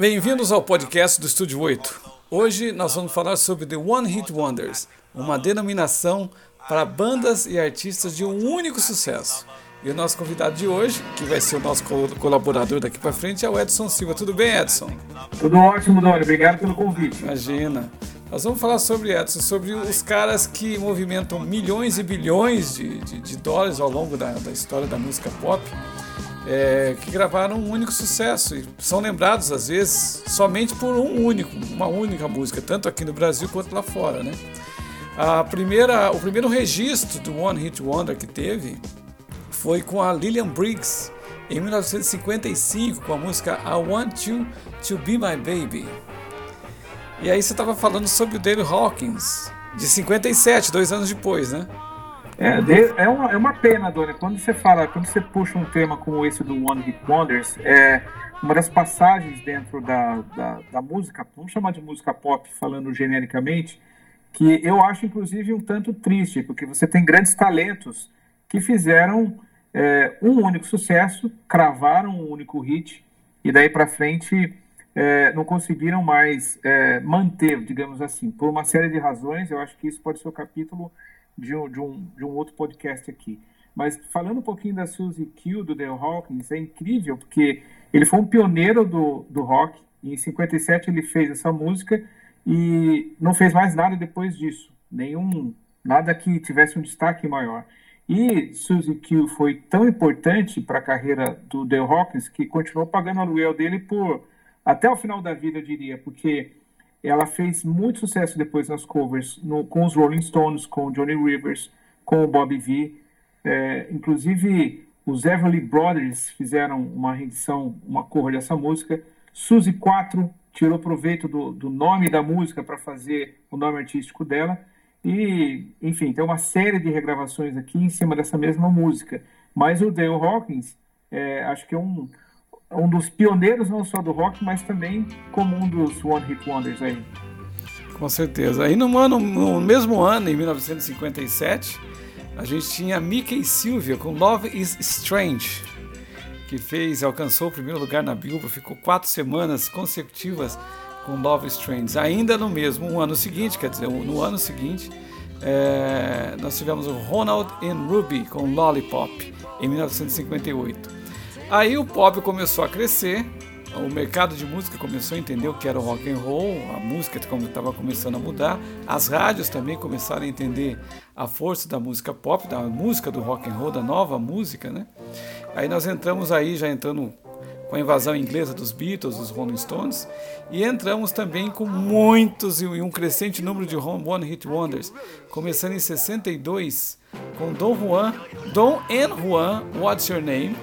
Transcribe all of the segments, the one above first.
Bem-vindos ao podcast do Estúdio 8. Hoje nós vamos falar sobre The One Hit Wonders, uma denominação para bandas e artistas de um único sucesso. E o nosso convidado de hoje, que vai ser o nosso colaborador daqui para frente, é o Edson Silva. Tudo bem, Edson? Tudo ótimo, Doni. Obrigado pelo convite. Imagina. Nós vamos falar sobre Edson, sobre os caras que movimentam milhões e bilhões de, de, de dólares ao longo da, da história da música pop é, que gravaram um único sucesso e são lembrados às vezes somente por um único, uma única música, tanto aqui no Brasil quanto lá fora, né? A primeira, o primeiro registro do One Hit Wonder que teve foi com a Lillian Briggs em 1955 com a música I Want You to Be My Baby. E aí você estava falando sobre o David Hawkins de 57, dois anos depois, né? É, é, uma, é uma pena, Dona. Quando você fala, quando você puxa um tema como esse do One Hit Wonders, é uma das passagens dentro da, da, da música, vamos chamar de música pop, falando genericamente, que eu acho inclusive um tanto triste, porque você tem grandes talentos que fizeram é, um único sucesso, cravaram um único hit e daí para frente é, não conseguiram mais é, manter, digamos assim, por uma série de razões. Eu acho que isso pode ser o capítulo de de um, de um outro podcast aqui. Mas falando um pouquinho da Suzy Q, do Dale Hawkins, é incrível, porque ele foi um pioneiro do, do rock. Em 57 ele fez essa música e não fez mais nada depois disso. Nenhum, nada que tivesse um destaque maior. E Suzy Q foi tão importante para a carreira do Dale Hawkins que continuou pagando o aluguel dele por até o final da vida, eu diria, porque ela fez muito sucesso depois nas covers no, com os Rolling Stones, com o Johnny Rivers, com o Bobby V. É, inclusive, os Everly Brothers fizeram uma rendição, uma cover dessa música. Suzy 4 tirou proveito do, do nome da música para fazer o nome artístico dela. E, enfim, tem uma série de regravações aqui em cima dessa mesma música. Mas o Dale Hawkins, é, acho que é um, um dos pioneiros não só do rock, mas também como um dos One Hit Wonders aí. Com certeza. Aí no, ano, no mesmo ano, em 1957, a gente tinha Mickey Sylvia com Love is Strange, que fez, alcançou o primeiro lugar na Billboard, ficou quatro semanas consecutivas com Love is Strange. Ainda no mesmo um ano seguinte, quer dizer, no ano seguinte, é, nós tivemos o Ronald and Ruby com Lollipop, em 1958. Aí o pop começou a crescer, o mercado de música começou a entender o que era o rock and roll, a música estava começando a mudar, as rádios também começaram a entender a força da música pop, da música do rock and roll, da nova música, né? Aí nós entramos aí já entrando com a invasão inglesa dos Beatles, dos Rolling Stones, e entramos também com muitos e um crescente número de One Hit Wonders, começando em 62 com Don Juan, Don and Juan, What's Your Name?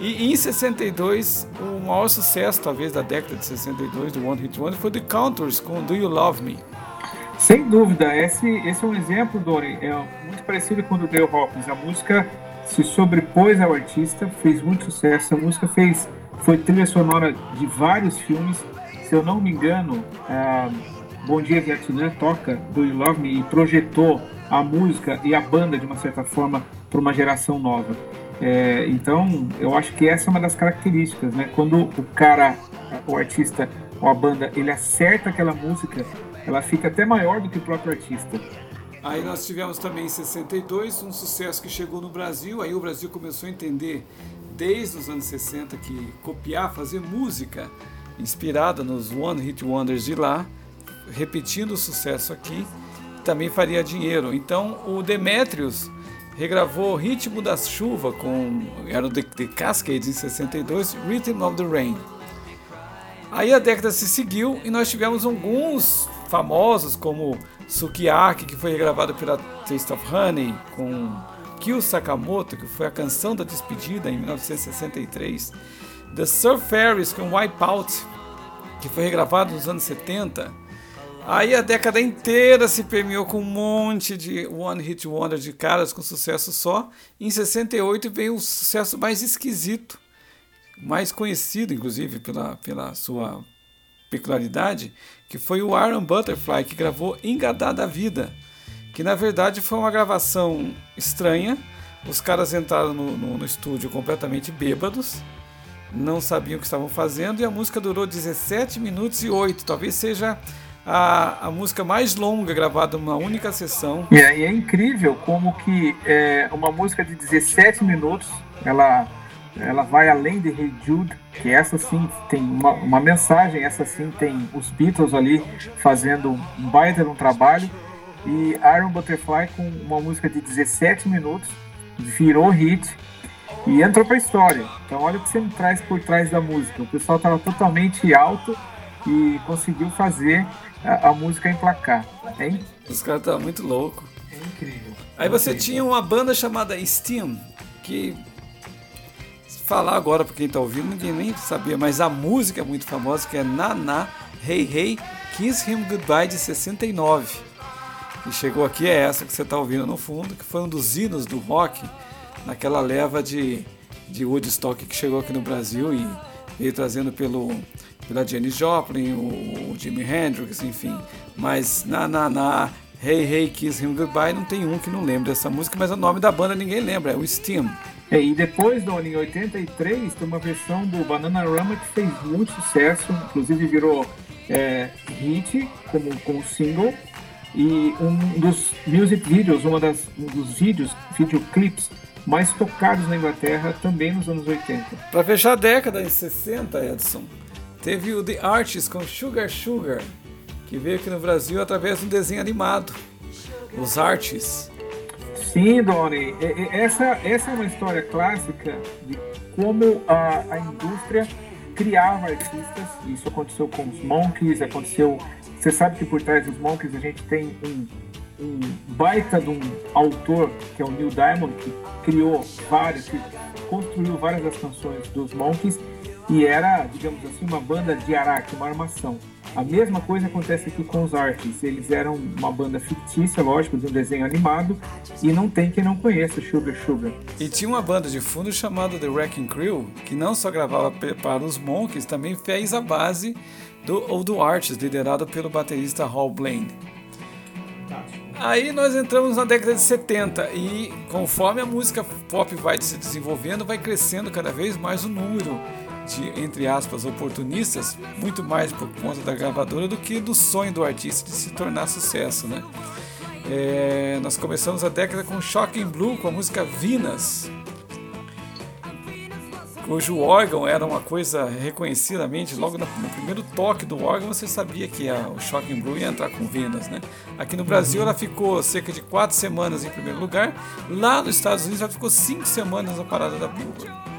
E em 62, o maior sucesso, talvez, da década de 62 do One Hit Wonder foi The Counters com Do You Love Me. Sem dúvida, esse, esse é um exemplo, Dori, é muito parecido com o do Dale Hawkins. A música se sobrepôs ao artista, fez muito sucesso. A música fez, foi trilha sonora de vários filmes. Se eu não me engano, Bom Dia Vietnã toca Do You Love Me e projetou a música e a banda, de uma certa forma, para uma geração nova. É, então, eu acho que essa é uma das características, né? Quando o cara, o artista ou a banda, ele acerta aquela música, ela fica até maior do que o próprio artista. Aí nós tivemos também em 62 um sucesso que chegou no Brasil, aí o Brasil começou a entender desde os anos 60 que copiar, fazer música inspirada nos One Hit Wonders de lá, repetindo o sucesso aqui, também faria dinheiro. Então o Demetrius regravou Ritmo da Chuva com era The, The Cascades em 62, Rhythm of the Rain. Aí a década se seguiu e nós tivemos alguns famosos como Sukiyaki, que foi regravado pela Taste of Honey, com Kyo Sakamoto, que foi a canção da despedida em 1963, The Surf Fairies com Wipeout, que foi regravado nos anos 70, Aí a década inteira se permeou com um monte de One Hit Wonder de caras com sucesso só. Em 68 veio o sucesso mais esquisito, mais conhecido inclusive pela, pela sua peculiaridade, que foi o Iron Butterfly, que gravou Engadada Vida, que na verdade foi uma gravação estranha. Os caras entraram no, no, no estúdio completamente bêbados não sabiam o que estavam fazendo e a música durou 17 minutos e 8. Talvez seja a, a música mais longa gravada numa única sessão. E e é incrível como que é, uma música de 17 minutos, ela, ela vai além de Hey Jude, que essa sim tem uma, uma mensagem, essa sim tem os Beatles ali fazendo um baita de um trabalho. E Iron Butterfly com uma música de 17 minutos, virou hit e entrou para a história. Então olha o que você me traz por trás da música. O pessoal estava totalmente alto e conseguiu fazer a, a música emplacar. É inc... Os caras estavam muito loucos. É incrível. Aí você tinha uma banda chamada Steam, que falar agora para quem está ouvindo, ninguém nem sabia, mas a música é muito famosa, que é Naná, Hey Hey, Kiss Him Goodbye de 69. E chegou aqui é essa que você está ouvindo no fundo, que foi um dos hinos do rock naquela leva de, de Woodstock que chegou aqui no Brasil e veio trazendo pelo, pela Jenny Joplin, o, o Jimi Hendrix, enfim. Mas na, na, na Hey Hey Kiss Him Goodbye não tem um que não lembra dessa música, mas o nome da banda ninguém lembra, é o Steam. É, e depois, Doni, em 83, tem uma versão do Banana Rama que fez muito sucesso, inclusive virou é, hit como, como single. E um dos music videos, uma das, um dos vídeos, videoclips mais tocados na Inglaterra também nos anos 80. Para fechar a década de 60, Edson, teve o The Artists com Sugar Sugar, que veio aqui no Brasil através de um desenho animado, Os Artists. Sim, Doni, essa, essa é uma história clássica de como a, a indústria criava artistas. Isso aconteceu com os Monkeys, aconteceu. Você sabe que por trás dos Monkeys a gente tem um um baita de um autor, que é o Neil Diamond, que criou vários, que construiu várias das canções dos Monkeys e era, digamos assim, uma banda de araque, uma armação. A mesma coisa acontece aqui com os Artists. Eles eram uma banda fictícia, lógico, de um desenho animado, e não tem quem não conheça Sugar Sugar. E tinha uma banda de fundo chamada The Wrecking Crew, que não só gravava para os Monkeys, também fez a base do, do Artists, liderado pelo baterista Hal Blaine. Aí nós entramos na década de 70 e conforme a música pop vai se desenvolvendo, vai crescendo cada vez mais o número de, entre aspas, oportunistas, muito mais por conta da gravadora do que do sonho do artista de se tornar sucesso, né? É, nós começamos a década com Shocking Blue, com a música Vinas, cujo órgão era uma coisa reconhecidamente, logo no, primeiro toque do órgão você sabia que a, o Shocking Blue ia entrar com vendas, né? Aqui no Brasil ela ficou cerca de quatro semanas em primeiro lugar, lá nos Estados Unidos ela ficou cinco semanas na parada da Billboard.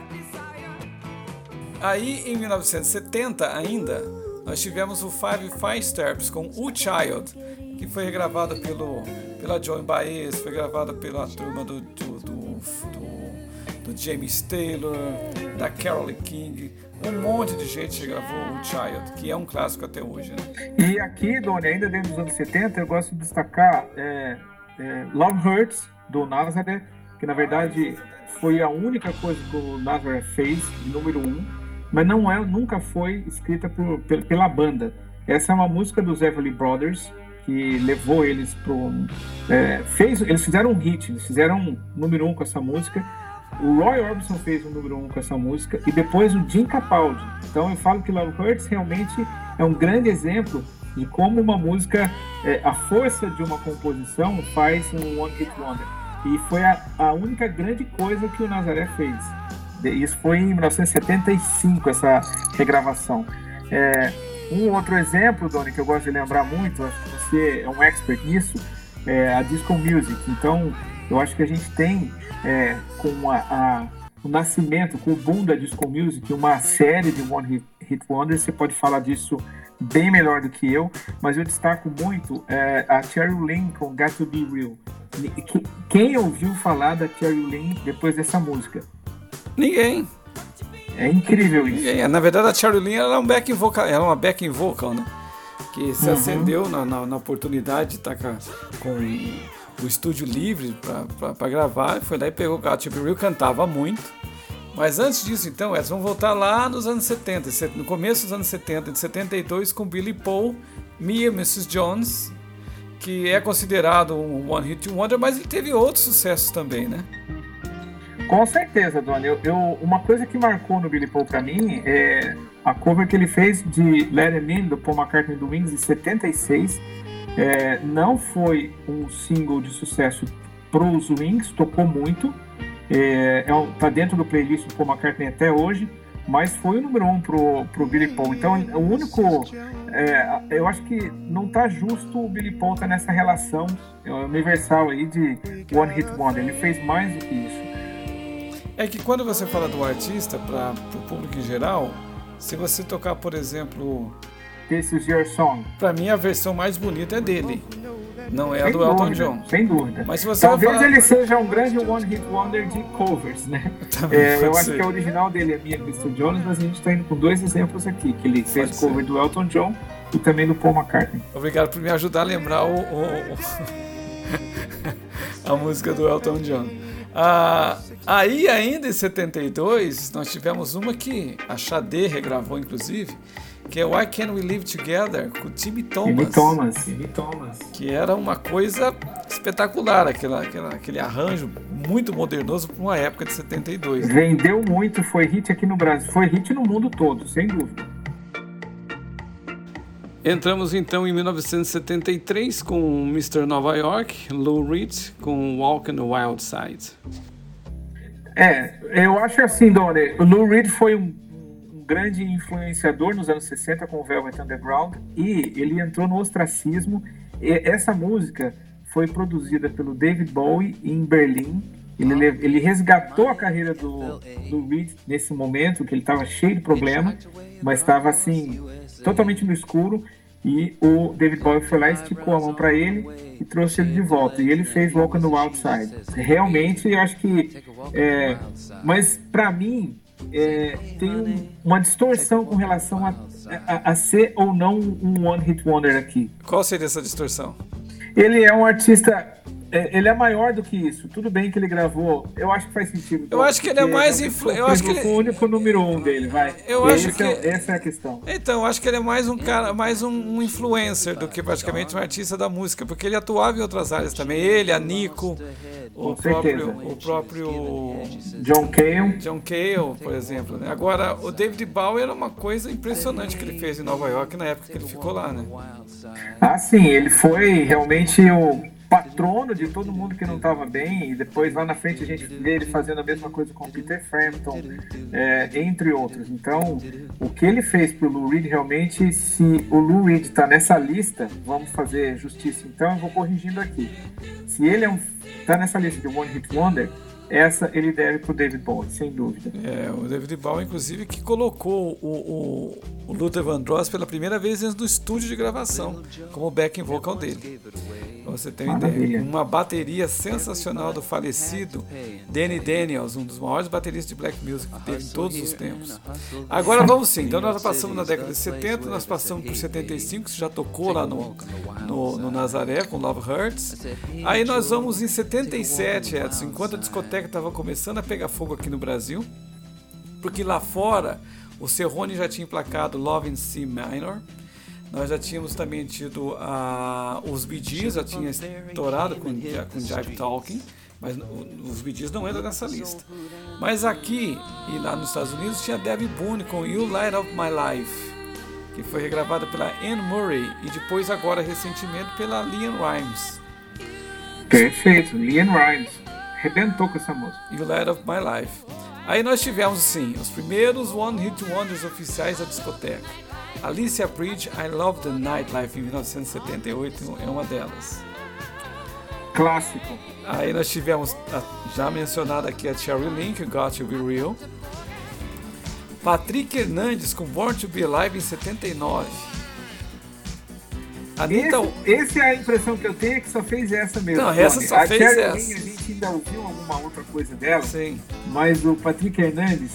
Aí em 1970 ainda, nós tivemos o Five Fine Steps com O Child, que foi regravado pelo, pela Joan Baez, foi gravada pela turma do, do, do, do do James Taylor, da Carole King, um monte de gente gravou o Child, que é um clássico até hoje. Né? E aqui, Doni, ainda dentro dos anos 70, eu gosto de destacar é, é, Love Hurts, do Nazareth, que na verdade foi a única coisa que o Nazareth fez, número um, mas não é, nunca foi escrita por, pela banda. Essa é uma música dos Everly Brothers, que levou eles pro. É, fez, eles fizeram um hit, eles fizeram um número um com essa música o Roy Orbison fez o número um com essa música e depois o Jim Capaldi. Então eu falo que Love Hurts realmente é um grande exemplo de como uma música, é, a força de uma composição faz um One Hit Wonder. E foi a, a única grande coisa que o Nazaré fez. Isso foi em 1975, essa regravação. É, um outro exemplo, Doni, que eu gosto de lembrar muito, acho que você é um expert nisso, é a Disco Music. Então, eu acho que a gente tem, é, com a, a, o nascimento, com o boom da Disco Music, uma série de One Hit, Wonders, você pode falar disso bem melhor do que eu, mas eu destaco muito é, a Cheryl Lynn com Got to Be Real. Quem ouviu falar da Cheryl Lynn depois dessa música? Ninguém. É incrível isso. Ninguém. Na verdade, a Lynn era, um backing vocal, era uma backing vocal, né? Que se uhum. acendeu na, na, na, oportunidade de estar com, com o estúdio livre para gravar, foi lá e pegou o Got to Real, cantava muito. Mas antes disso, então, Edson, vamos voltar lá nos anos 70, no começo dos anos 70, de 72, com Billy Paul, Mia Mrs. Jones, que é considerado um One Hit Wonder, mas ele teve outros sucessos também, né? Com certeza, Dona. Eu, eu, uma coisa que marcou no Billy Paul para mim é a cover que ele fez de Let It In, do Paul McCartney do Wings, em 76. É, não foi um single de sucesso pros Wings, tocou muito. É, é, tá dentro do playlist do Paul McCartney até hoje, mas foi o número um pro, pro Billy Paul. Então, o único. É, eu acho que não tá justo o Billy Paul tá nessa relação universal aí de One Hit Wonder. Ele fez mais do que isso. É que quando você fala do artista para o público em geral, se você tocar, por exemplo. This is your song. Para mim, a versão mais bonita é dele. Não é sem a do dúvida, Elton John. Sem dúvida. Mas se você Talvez falar... ele seja um grande one hit wonder de covers, né? É, eu acho que a original dele é minha Mr. Jones, mas a gente está indo com dois exemplos aqui, que ele fez pode cover ser. do Elton John e também do Paul McCartney. Obrigado por me ajudar a lembrar o, o, o... a música do Elton John. Ah, aí, ainda em 72, nós tivemos uma que a Xadê regravou, inclusive, que é Why Can't We Live Together, com Timmy Thomas. Timmy Thomas. Timmy Thomas. Que era uma coisa espetacular, aquela, aquela, aquele arranjo muito modernoso para uma época de 72. Vendeu muito, foi hit aqui no Brasil, foi hit no mundo todo, sem dúvida. Entramos então em 1973 com Mr. Nova York, Lou Reed com Walk on the Wild Side. É, eu acho assim, Donnie, o Lou Reed foi um, grande influenciador nos anos 60 com o Velvet Underground e ele entrou no ostracismo. Essa música foi produzida pelo David Bowie em Berlim. Ele, ele resgatou a carreira do, do Reed nesse momento, que ele estava cheio de problema, mas estava assim totalmente no escuro. E o David Bowie foi lá, esticou a mão para ele e trouxe ele de volta. E ele fez Walk on the Wild Side. Realmente, eu acho que. É, mas para mim, é, tem um, uma distorção com relação a, a, a, ser ou não um One Hit Wonder aqui. Qual seria essa distorção? Ele é um artista ele é maior do que isso. Tudo bem que ele gravou. Eu acho que faz sentido. Eu acho que ele é mais influente. Eu acho que ele... o único número um dele, vai. Eu acho que é, essa é a questão. Então, eu acho que ele é mais um cara, mais um, um, influencer do que praticamente um artista da música, porque ele atuava em outras áreas também. Ele, a Nico, o próprio, o próprio John Cale. John Cale, por exemplo. Né? Agora, o David Bowie era uma coisa impressionante que ele fez em Nova York na época que ele ficou lá, né? Ah, sim, ele foi realmente o patrono de todo mundo que não estava bem, e depois lá na frente a gente vê ele fazendo a mesma coisa com o Peter Frampton, é, entre outros. Então, o que ele fez para o Lou Reed, realmente, se o Lou Reed está nessa lista, vamos fazer justiça então, eu vou corrigindo aqui. Se ele é um, tá nessa lista de One Hit Wonder, essa ele deve para o David Bowie, sem dúvida. É, o David Bowie, inclusive, que colocou o, o, o Luther Vandross pela primeira vez dentro do estúdio de gravação, como backing vocal dele. Você ter uma ideia. Uma bateria sensacional do falecido Danny Daniels, um dos maiores bateristas de black music que teve em todos os tempos. Agora vamos sim, então nós passamos na década de 70, nós passamos por 75, que já tocou lá no, no, no Nazaré com Love Hurts. Aí nós vamos em 77, Edson, enquanto a discoteca estava começando a pegar fogo aqui no Brasil, porque lá fora o Cerrone já tinha emplacado Love in C Minor. Nós já tínhamos também tido uh, os Gees, já tinha estourado com, com Jive Talking, mas os Gees não entram nessa lista. Mas aqui e lá nos Estados Unidos tinha Debbie Boone com You Light Up My Life, que foi regravada pela Anne Murray e depois agora recentemente pela Leanne Rimes. Perfeito, Leanne Rimes. Rebentou com essa música. You Light Up My Life. Aí nós tivemos, sim, os primeiros One Hit Wonders oficiais da discoteca. Alicia Bridge, I Love the Nightlife, em 1978, é uma delas. Clássico. Aí nós tivemos a já mencionada aqui a Cherry Link, Got to Be Real. Patrick Hernandes com Born to Be Alive em 79. Esse, esse, é a impressão que eu tenho, é que só fez essa mesmo. Não, essa só a fez essa. A gente ainda ouviu alguma outra coisa dela. Sim. Mas o Patrick Hernandes,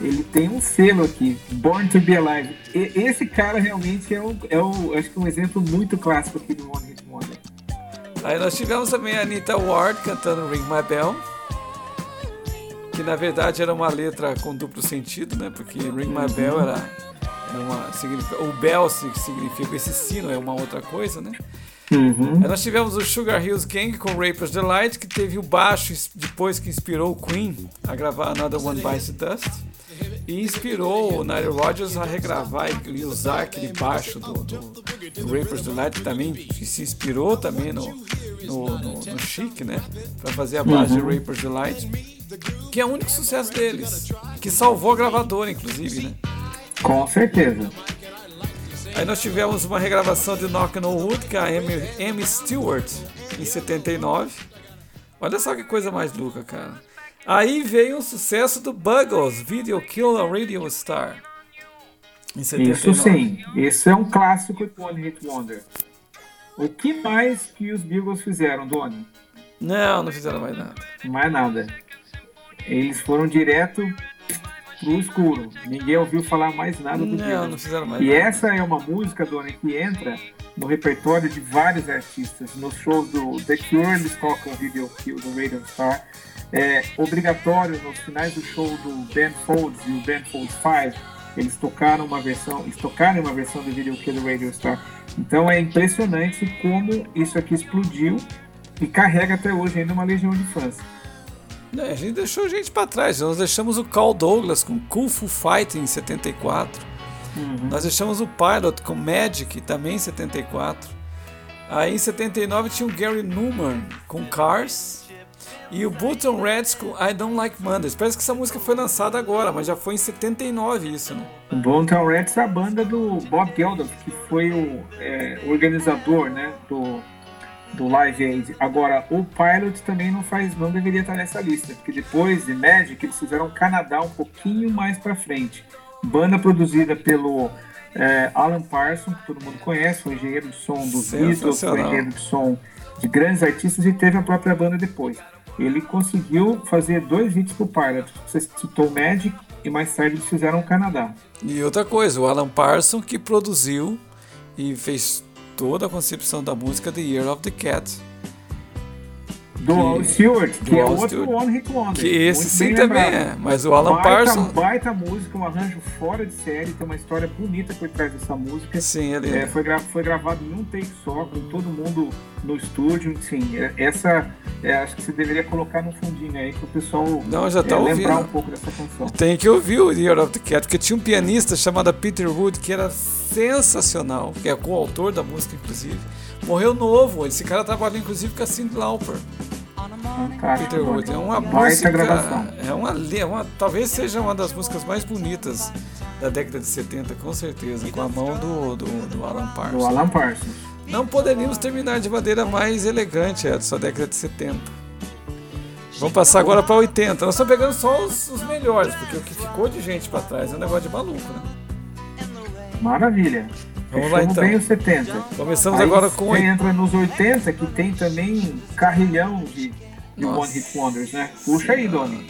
ele tem um selo aqui, Born to Be Alive. E, esse cara realmente é, um, é um, acho que um exemplo muito clássico aqui do One Hit Wonder. Aí nós tivemos também a Anita Ward cantando Ring My Bell, que na verdade era uma letra com duplo sentido, né? Porque Ring My Bell era, era uma, significa, o bell significa esse sino é uma outra coisa, né? Uhum. Nós tivemos o Sugar Hills Gang com Raper's Delight, que teve o baixo depois que inspirou o Queen a gravar Another One Bites the Dust. E inspirou o Nile Rodgers a regravar e usar aquele baixo do, do, do Raper's Delight, que também que se inspirou também no, no, no, no Chic, né? Pra fazer a base uhum. de Raper's Delight, que é o único sucesso deles, que salvou a gravadora, inclusive, né? Com certeza. Aí nós tivemos uma regravação de Knock on Wood com a Amy, Stewart em 79. Olha só que coisa mais louca, cara. Aí veio o sucesso do Buggles, Video Kill a Radio Star. Isso sim, esse é um clássico do One Hit Wonder. O que mais que os Beagles fizeram, Doni? Não, não fizeram mais nada. Mais nada. Eles foram direto pro escuro. Ninguém ouviu falar mais nada do Não, Beatles. não fizeram mais E nada. essa é uma música, Dona, que entra no repertório de vários artistas. Nos shows do The Cure, eles tocam o Video Kill do Radio Star. É obrigatório nos finais do show do Ben Folds e o Ben Folds 5, eles tocaram uma versão, eles tocaram uma versão do Video Kill do Radio Star. Então é impressionante como isso aqui explodiu e carrega até hoje ainda uma legião de fãs. Não, a gente deixou gente pra trás. Nós deixamos o Carl Douglas com Kung Fu Fighting em 74. Uhum. Nós deixamos o Pilot com Magic também em 74. Aí em 79 tinha o Gary Newman com Cars. E o Button Reds com I Don't Like Mondays. Parece que essa música foi lançada agora, mas já foi em 79 isso, né? O Downtown Reds é a banda do Bob Geldof, que foi o é, organizador né, do, do Live Aid. Agora, o Pilot também não faz, não deveria estar nessa lista, porque depois de Magic eles fizeram Canadá um pouquinho mais para frente. Banda produzida pelo é, Alan Parsons, que todo mundo conhece, foi engenheiro de som dos Beatles, foi engenheiro de som de grandes artistas e teve a própria banda depois. Ele conseguiu fazer dois hits pro Pilot. Você citou Magic e mais tarde eles fizeram Canadá. E outra coisa, o Alan Parsons que produziu e fez toda a concepção da música The Year of the Cat. Do Que- Al Stewart, que do é Al outro Stewart. One Hit Wonder. Que esse sim também lembrado. é, mas o Alan baita, Parsons. Baita música, um arranjo fora de série, tem uma história bonita por trás dessa música. Sim, ele É, foi, gra- foi gravado em um take só, com todo mundo no estúdio. Enfim, é- essa é, acho que você deveria colocar no fundinho aí, para o pessoal Não, já tá é, lembrar ouvindo. um pouco dessa canção. Tem que ouvir o Year of the Cat, porque tinha um pianista chamado Peter Wood que era sensacional, que é coautor da música, inclusive. Morreu novo, esse cara trabalhou inclusive com a Cyndi Lauper. Peter Wood. É uma música. gravação. É uma, é uma. Talvez seja uma das músicas mais bonitas da década de 70, com certeza, com a mão do, do, do Alan Parsons. Do Alan Parsons. Não poderíamos terminar de maneira mais elegante, Edson, a década de 70. Vamos passar agora para 80. Nós estamos pegando só os, os melhores, porque o que ficou de gente para trás é um negócio de maluco, né? Maravilha. Vamos lá, então. bem os 70. Começamos Aí agora com você entra nos 80, que tem também carrilhão de, de Nossa. One Hit Wonders, né? Puxa aí, Doni.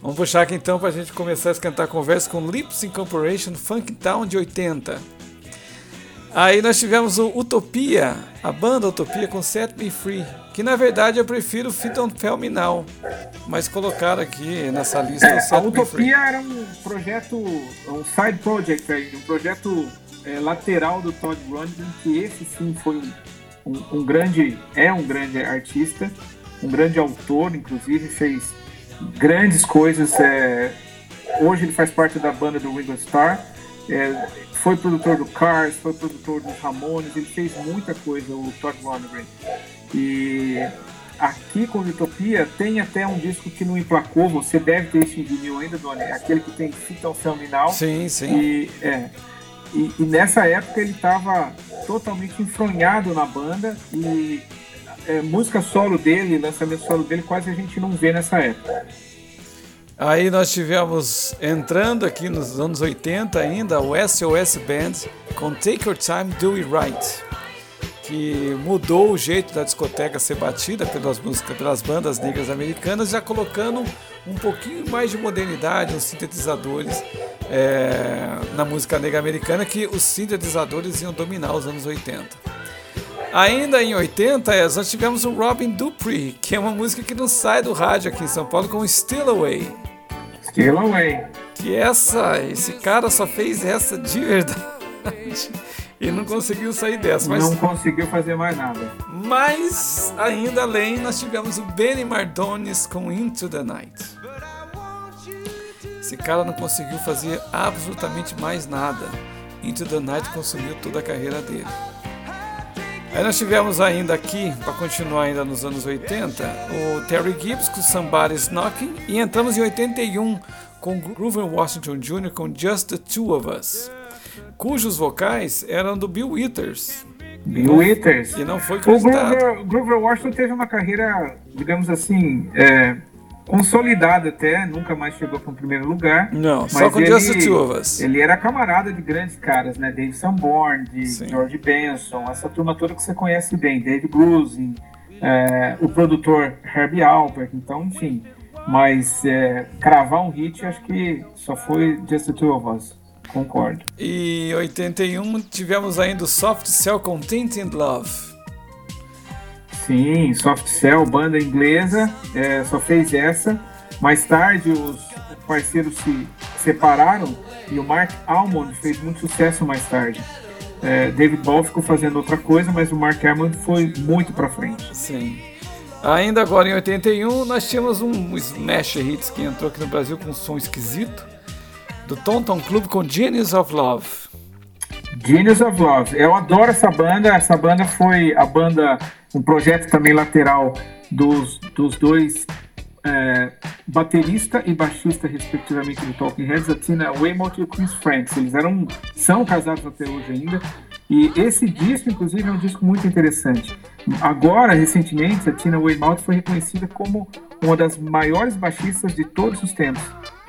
Vamos puxar aqui então para a gente começar a esquentar a conversa com Lips Incorporation Funk Town de 80. Aí nós tivemos o Utopia, a banda Utopia com Set Me Free, que na verdade eu prefiro Fit on Me Now, mas colocaram aqui nessa lista É, o a Set Free. Utopia era um projeto, um side project aí, um projeto é, lateral do Todd Rundgren, que esse sim foi um, um- um grande, é um grande artista, um grande autor, inclusive fez grandes coisas. é, hoje ele faz parte da banda do Ringo Starr. é, foi produtor do Cars, foi produtor dos Ramones, ele fez muita coisa, o Todd Rundgren. E aqui com Utopia tem até um disco que não emplacou, você deve ter esse vinil ainda, Doni, aquele que tem Fita ao Terminal. Sim, sim. E, é, e, e nessa época ele estava totalmente enfronhado na banda e é, música solo dele, lançamento solo dele, quase a gente não vê nessa época. Aí nós tivemos entrando aqui nos anos 80 ainda o SOS Band com Take Your Time, Do It Right, que mudou o jeito da discoteca ser batida pelas músicas, pelas bandas negras americanas, já colocando um pouquinho mais de modernidade, os sintetizadores é, na música negra americana, que os sintetizadores iam dominar os anos 80. Ainda em 80, eh, nós tivemos o Robin Dupree, que é uma música que não sai do rádio aqui em São Paulo, com Still Away. Still Away. Que essa, esse cara só fez essa de verdade. E não conseguiu sair dessa. Mas... Não conseguiu fazer mais nada. Mas, ainda além, nós tivemos o Benny Mardones com Into the Night. Esse cara não conseguiu fazer absolutamente mais nada. Into the Night consumiu toda a carreira dele. Aí nós tivemos ainda aqui, para continuar ainda nos anos 80, o Terry Gibbs com Somebody's Knocking e entramos em 81 com Grover Washington Jr. com Just the Two of Us, cujos vocais eram do Bill Withers. Bill Withers. E não foi acreditado. O Grover, Grover Washington teve uma carreira, digamos assim, é, consolidada até, nunca mais chegou para o primeiro lugar. Não, só com ele, Just the Two of Us. Ele era camarada de grandes caras, né? Dave Sanborn, de Sim. George Benson, essa turma toda que você conhece bem, Dave Grusin, é, o produtor Herbie Alpert, então, enfim. Mas é, cravar um hit, acho que só foi Just the Two of Us. Concordo. E 81 tivemos ainda o Soft Cell com Tinted Love. Sim, Soft Cell, banda inglesa, é, só fez essa. Mais tarde os parceiros se separaram e o Mark Almond fez muito sucesso mais tarde. É, David Ball ficou fazendo outra coisa, mas o Mark Almond foi muito para frente. Sim. Ainda agora em 81 nós tínhamos um smash hits que entrou aqui no Brasil com um som esquisito do Tonton Club com Genius of Love. Genius of Love. Eu adoro essa banda. Essa banda foi a banda, um projeto também lateral dos, dos dois é, baterista e baixista, respectivamente, do Talking Heads, a Tina Weymouth e o Chris Franks. Eles eram, são casados até hoje ainda. E esse disco, inclusive, é um disco muito interessante. Agora, recentemente, a Tina Weymouth foi reconhecida como uma das maiores baixistas de todos os tempos.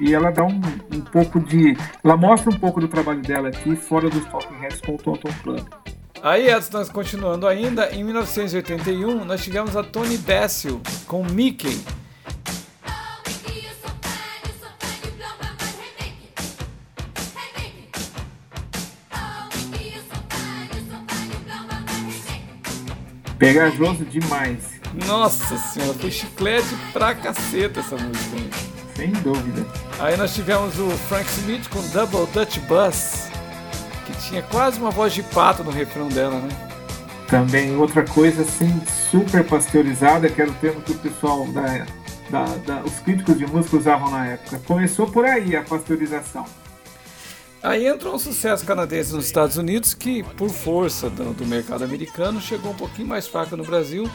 E ela dá um, um pouco de. Ela mostra um pouco do trabalho dela aqui, fora dos Talking Heads com o Tonton Club. Aí, Edson, nós continuando ainda, em 1981, nós tivemos a Tony Basil com Mickey. Pegajoso demais. Nossa senhora, foi chiclete pra caceta essa música. Sem dúvida. Aí nós tivemos o Frank Smith com Double Dutch Bus, que tinha quase uma voz de pato no refrão dela, né? Também outra coisa assim, super pasteurizada, que era o termo que o pessoal da, da, da, os críticos de música usavam na época. Começou por aí a pasteurização. Aí entrou um sucesso canadense nos Estados Unidos que, por força do, do mercado americano, chegou um pouquinho mais fraco no Brasil,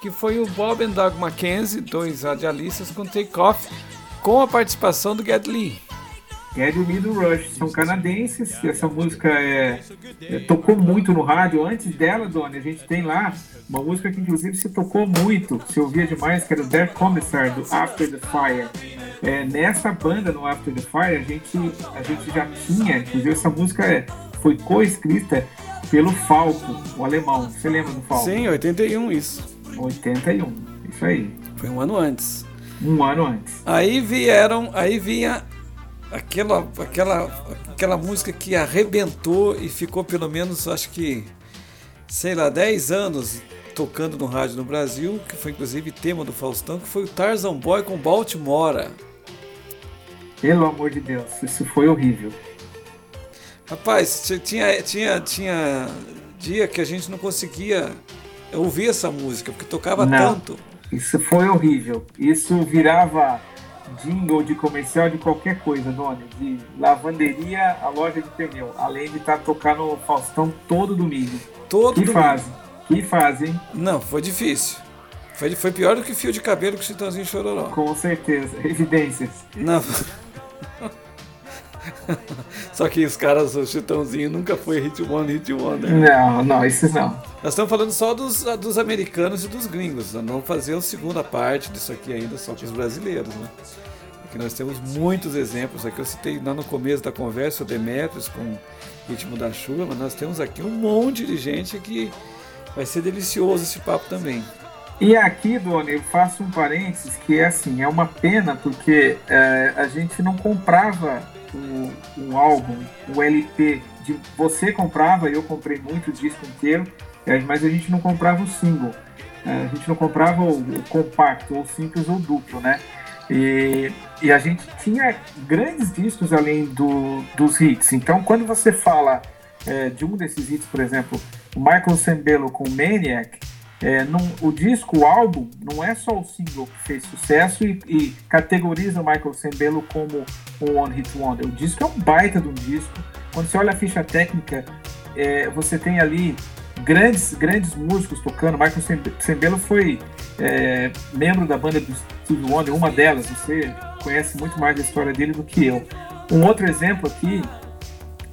que foi o Bob and Doug Mackenzie, dois radialistas com Take Off, com a participação do Geddy Lee. Geddy Lee do Rush são canadenses, essa música é, é, tocou muito no rádio. Antes dela, Dona, a gente tem lá uma música que inclusive se tocou muito, se ouvia demais, que era o Death Commissar, do After the Fire. É, nessa banda, no After the Fire, a gente, a gente já tinha, inclusive essa música é, foi co-escrita pelo Falco, o alemão. Você lembra do Falco? Sim, 81, isso. 81, isso aí. Foi um ano antes. Um ano antes. Aí vieram, aí vinha aquela, aquela, aquela música que arrebentou e ficou pelo menos, acho que, sei lá, 10 anos tocando no rádio no Brasil, que foi inclusive tema do Faustão, que foi o Tarzan Boy com Baltimore. Pelo amor de Deus, isso foi horrível. Rapaz, tinha, tinha, tinha dia que a gente não conseguia ouvir essa música, porque tocava não, tanto. Isso foi horrível. Isso virava jingle de comercial de qualquer coisa, Dona. De lavanderia a loja de pneu. Além de estar tá tocando o Faustão todo domingo. Todo que domingo. fase. Que fase, hein? Não, foi difícil. Foi, foi pior do que fio de cabelo com o Chitãozinho Chororó. Com certeza. Evidências. Não. Só que os caras, o Chitãozinho nunca foi hit one, hit one, né? Não, não, isso não. Nós estamos falando só dos, dos americanos e dos gringos. Vamos fazer a segunda parte disso aqui ainda só com os brasileiros, né? Porque nós temos muitos exemplos aqui. Eu citei lá no começo da conversa o Demetrius com Ritmo da Chuva, mas nós temos aqui um monte de gente que vai ser delicioso esse papo também. E aqui, Dona, eu faço um parênteses que é assim, é uma pena porque é, a gente não comprava o, o álbum, o LP, de, você comprava, eu comprei muito o disco inteiro, é, mas a gente não comprava o single. É, a gente não comprava o, o compacto, ou simples ou duplo, né? E, e, a gente tinha grandes discos além do, dos hits. Então, quando você fala é, de um desses hits, por exemplo, o Michael Sembello com Maniac, é, o disco, o álbum, não é só o single que fez sucesso e, e categoriza o Michael Sembello como um One Hit Wonder. O disco é um baita de um disco. Quando você olha a ficha técnica, é, você tem ali grandes, grandes músicos tocando. Michael Sembello foi é, membro da banda do Steve Wonder, uma delas. Você conhece muito mais da história dele do que eu. Um outro exemplo aqui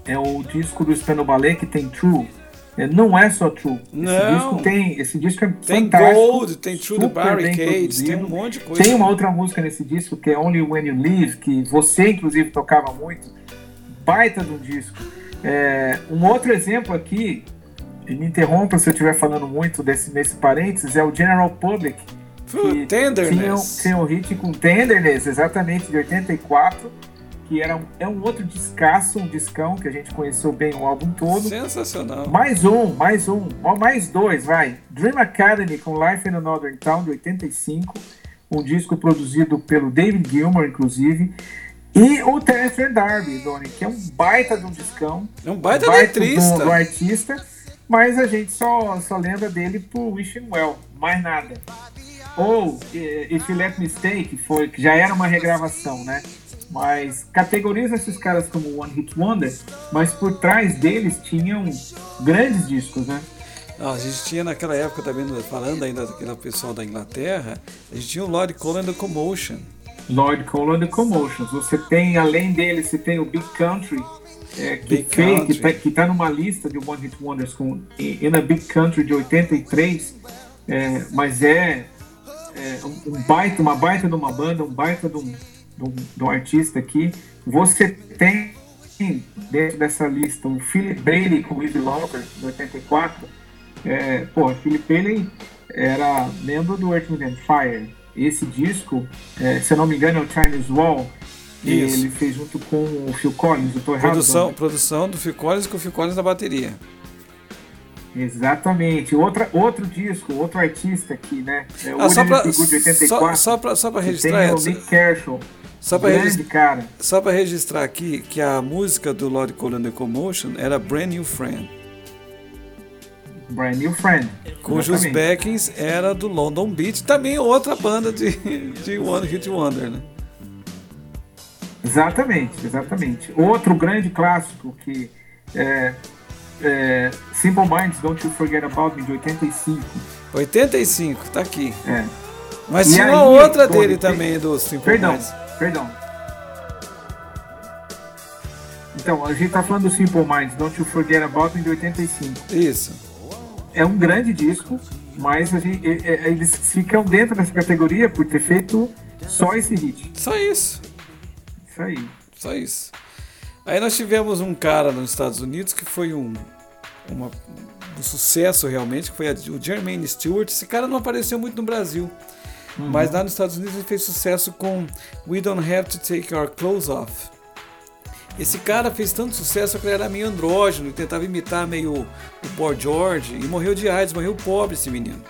é o disco do Spano Ballet que tem True não é só True. Não. Esse disco tem. Esse disco é tem fantástico. Gold, tem True the Barricades, tem um monte de coisa. Tem uma outra música nesse disco que é Only When You Leave, que você inclusive tocava muito. Baita do disco. É, um outro exemplo aqui, me interrompa se eu estiver falando muito desse, nesse parênteses, é o General Public. Que Tenderness. Tinha, tinha um hit com Tenderness, exatamente, de 84 que era um, é um outro descasso, um discão que a gente conheceu bem o álbum todo. Sensacional. Mais um, mais um, mais dois, vai. Dream Academy com Life in Another Town de 85, um disco produzido pelo David Gilmour, inclusive. E o Terence Darby, Donnie, que é um baita de um discão. É um baita, um baita do, do, artista, mas a gente só, só lembra dele por Wishing Well, mais nada. Ou eh, If You Let Me Stay, que, foi, que já era uma regravação, né? Mas categoriza esses caras como One Hit Wonder, mas por trás deles tinham grandes discos, né? a gente tinha naquela época também, falando ainda daquele pessoal da Inglaterra, a gente tinha o Lord Cole and the Commotion. Lord Cole and the Commotions. Você tem, além dele, você tem o Big Country, é, que, Big fez, Country. que, tá, que tá numa lista de One Hit Wonders com In a Big Country de 83, é, mas é, é um, um baita, uma baita de uma banda, um baita de um do, do artista aqui. Você tem dentro dessa lista o Philip Bailey com Live Longer, de 84. É, pô, Philip Bailey era membro do Earth, Wind Fire. Esse disco, é, se eu não me engano, é o Chinese Wall. Isso. Ele fez junto com o Phil Collins, eu tô errado. Produção, produção do Phil Collins com o Phil Collins na bateria. Exatamente. Outra, outro disco, outro artista aqui, né? É o ah, só pra, só, só, pra, só pra registrar. Tem o Nick Kershaw. Só para registrar, só para registrar aqui que a música do Lord Cole the Commotion era Brand New Friend. Brand New Friend. Cujos backings era do London Beat, também outra banda de, de One Hit Wonder, né? Exatamente, exatamente. Outro grande clássico que é, é Simple Minds, Don't You Forget About Me, de 85. 85, tá aqui. É. Mas e tinha uma outra dele também, do Simple Perdão. Minds. Perdão. Então, a gente tá falando do Simple Minds, Don't You Forget About Me de 85. Isso. É um grande disco, mas gente, é, é, eles ficam dentro dessa categoria por ter feito só esse hit. Só isso. Isso aí. Só isso. Aí nós tivemos um cara nos Estados Unidos que foi um, uma, um sucesso realmente, que foi o Jermaine Stewart. Esse cara não apareceu muito no Brasil. Uhum. Mas lá nos Estados Unidos ele fez sucesso com We Don't Have to Take Our Clothes Off. Esse cara fez tanto sucesso que ele era meio andrógeno, tentava imitar meio o Boy George e morreu de AIDS, morreu pobre esse menino.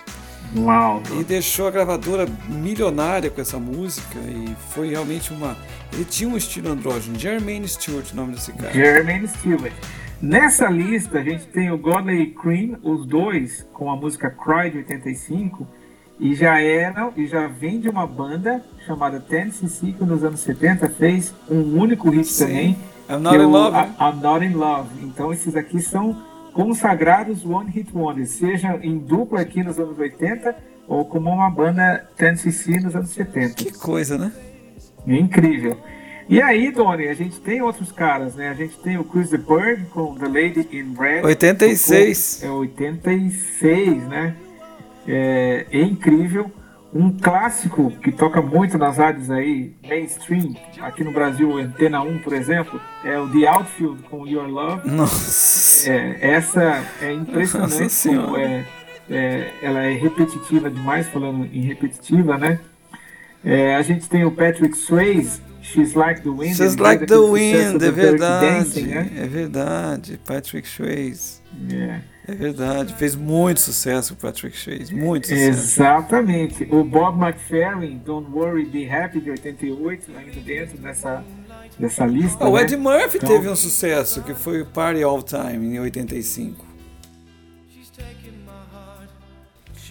Uau. E deixou a gravadora milionária com essa música e foi realmente uma. Ele tinha um estilo andrógeno. Jermaine Stewart, o nome desse cara. Jermaine Stewart. Nessa lista a gente tem o Godley Cream, os dois, com a música Cry de 85 e já era, e já vem de uma banda chamada Tennessee que nos anos 70 fez um único hit Sim. também. I'm Not in é Love. Né? I'm Not in Love. Então esses aqui são consagrados One Hit Wonders, seja em dupla aqui nos anos 80 ou como uma banda Tennessee nos anos 70. Que coisa, né? É incrível. E aí, Tony, a gente tem outros caras, né? A gente tem o Chris the Bird com The Lady in Red. 86. É 86, né? É, é incrível. Um clássico que toca muito nas rádios aí, mainstream, aqui no Brasil, Antena 1, por exemplo, é o The Outfield com Your Love. Nossa! É, essa é impressionante. Como é, é, ela é repetitiva demais, falando em repetitiva, né? É, a gente tem o Patrick Swayze, She's Like the Wind. She's Like the Wind, é verdade. Dancing, né? É verdade, Patrick Swayze. É. É verdade, fez muito sucesso o Patrick Swayze, muito sucesso. Exatamente. O Bob McFerrin, Don't Worry, Be Happy, de 88, ainda dentro dessa, dessa lista. Ah, o né? Ed Murphy Então- teve um sucesso, que foi o Party All Time, em 85.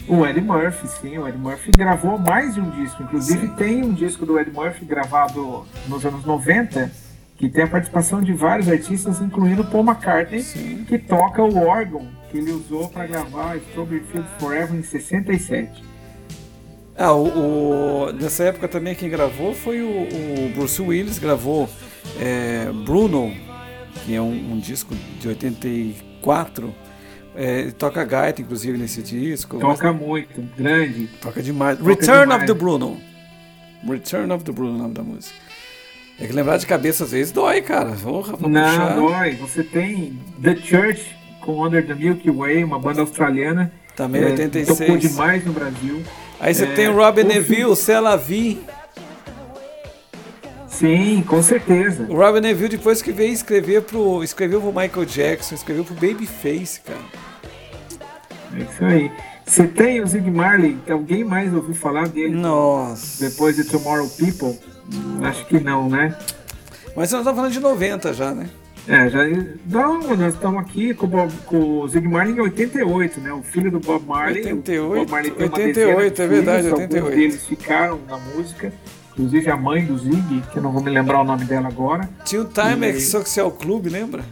O Ed Murphy, sim, o Ed Murphy gravou mais de um disco. Inclusive Sim. tem um disco do Ed Murphy gravado nos anos 90 que tem a participação de vários artistas, incluindo Paul McCartney, Sim. que toca o órgão que ele usou para gravar Strawberry Fields Forever em 67. Ah, o, o- nessa época também quem gravou foi o, o Bruce Willis, gravou é, Bruno, que é um, um disco de 84. É, toca gaita, inclusive, nesse disco. Toca muito, grande. Toca demais. Toca Return demais. of the Bruno. Return of the Bruno, o nome da música. É que lembrar de cabeça às vezes dói, cara. Porra, pra Não, puxar. dói. Você tem The Church com Under the Milky Way, uma banda australiana. Também é, 86. Tocou demais no Brasil. Aí você É, tem o Robin Neville, Se Ela Vi. Sim, com certeza. O Robin Neville depois que veio escrever pro. Escreveu pro Michael Jackson, escreveu pro Babyface, cara. É isso aí. Você tem o Zig Marley, que alguém mais ouviu falar dele Nossa. depois de Tomorrow People? Acho que não, né? Mas nós estamos falando de 90 já, né? É, já. Não, nós estamos aqui com o, Bob- com o Zig Marley em 88, né? O filho do Bob Marley. 88, o Bob Marley tem uma 88, dezena de é verdade, filhos, 88. Alguns deles ficaram na música. Inclusive a mãe do Zig, que eu não vou me lembrar o nome dela agora. Tinha o Timex E- Social Club, lembra?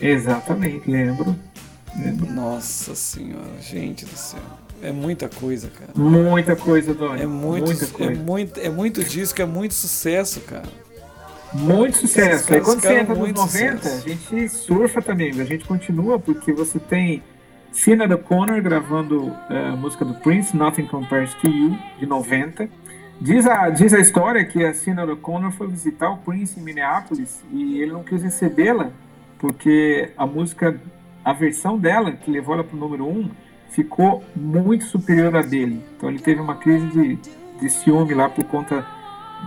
Exatamente, lembro. lembro. Nossa senhora, gente do céu. É muita coisa, cara. Muita coisa, Doni. É muito, Muita é coisa. muito, é muito disco, é muito sucesso, cara. Muito sucesso. Aí quando você entra nos muito 90, sucesso. a gente surfa também, a gente continua, porque você tem Cena Connor gravando eh, a música do Prince, Nothing Compares to You, de 90. Diz a, diz a história que a Cena Connor foi visitar o Prince em Minneapolis e ele não quis recebê-la porque a música, a versão dela, que levou ela para o número 1, ficou muito superior à dele. Então ele teve uma crise de, de ciúme lá por conta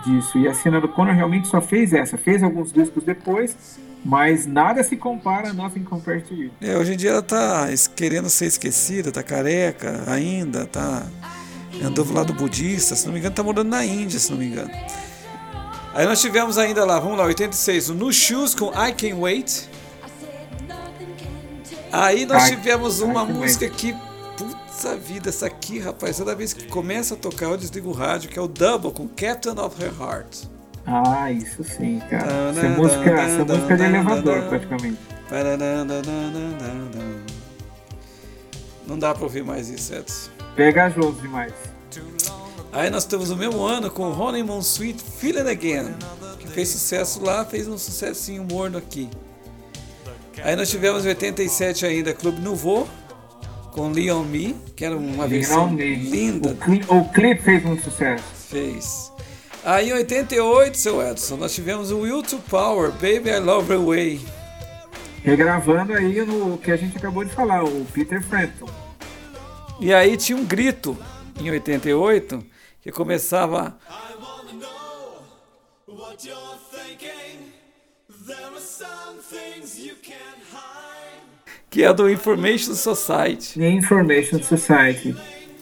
disso. E a cena do Connor realmente só fez essa. Fez alguns discos depois, mas nada se compara a Nothing Compares to You. É, hoje em dia ela tá querendo ser esquecida, tá careca ainda, tá. Andou pro lado budista, se não me engano, tá morando na Índia, se não me engano. Aí nós tivemos ainda lá, vamos lá, 86, o No Shoes com I Can Wait. Aí nós I- tivemos uma música que, puta vida, essa aqui, rapaz, toda vez que começa a tocar eu desligo o rádio, que é o Double com Captain of Her Heart. Ah, isso sim, cara. Essa tan, música, essa música é de elevador, praticamente. Não dá pra ouvir mais isso, Edson. Pegajoso demais. Aí nós temos o mesmo ano com Honeymoon Suite Feeling Again, que fez sucesso lá, fez um sucessinho morno aqui. Aí nós tivemos em 87 ainda Clube Nouveau, com Leon Me, que era uma versão linda, O, cli o clipe fez muito sucesso. fez. Aí em 88, seu Edson, nós tivemos o Will to Power, Baby I Love Your Way. Regravando aí no que a gente acabou de falar, o Peter Frampton. E aí tinha um grito em 88 que começava I wanna know what you're thinking. There are some things you can't hide. Que é do Information Society. The Information Society.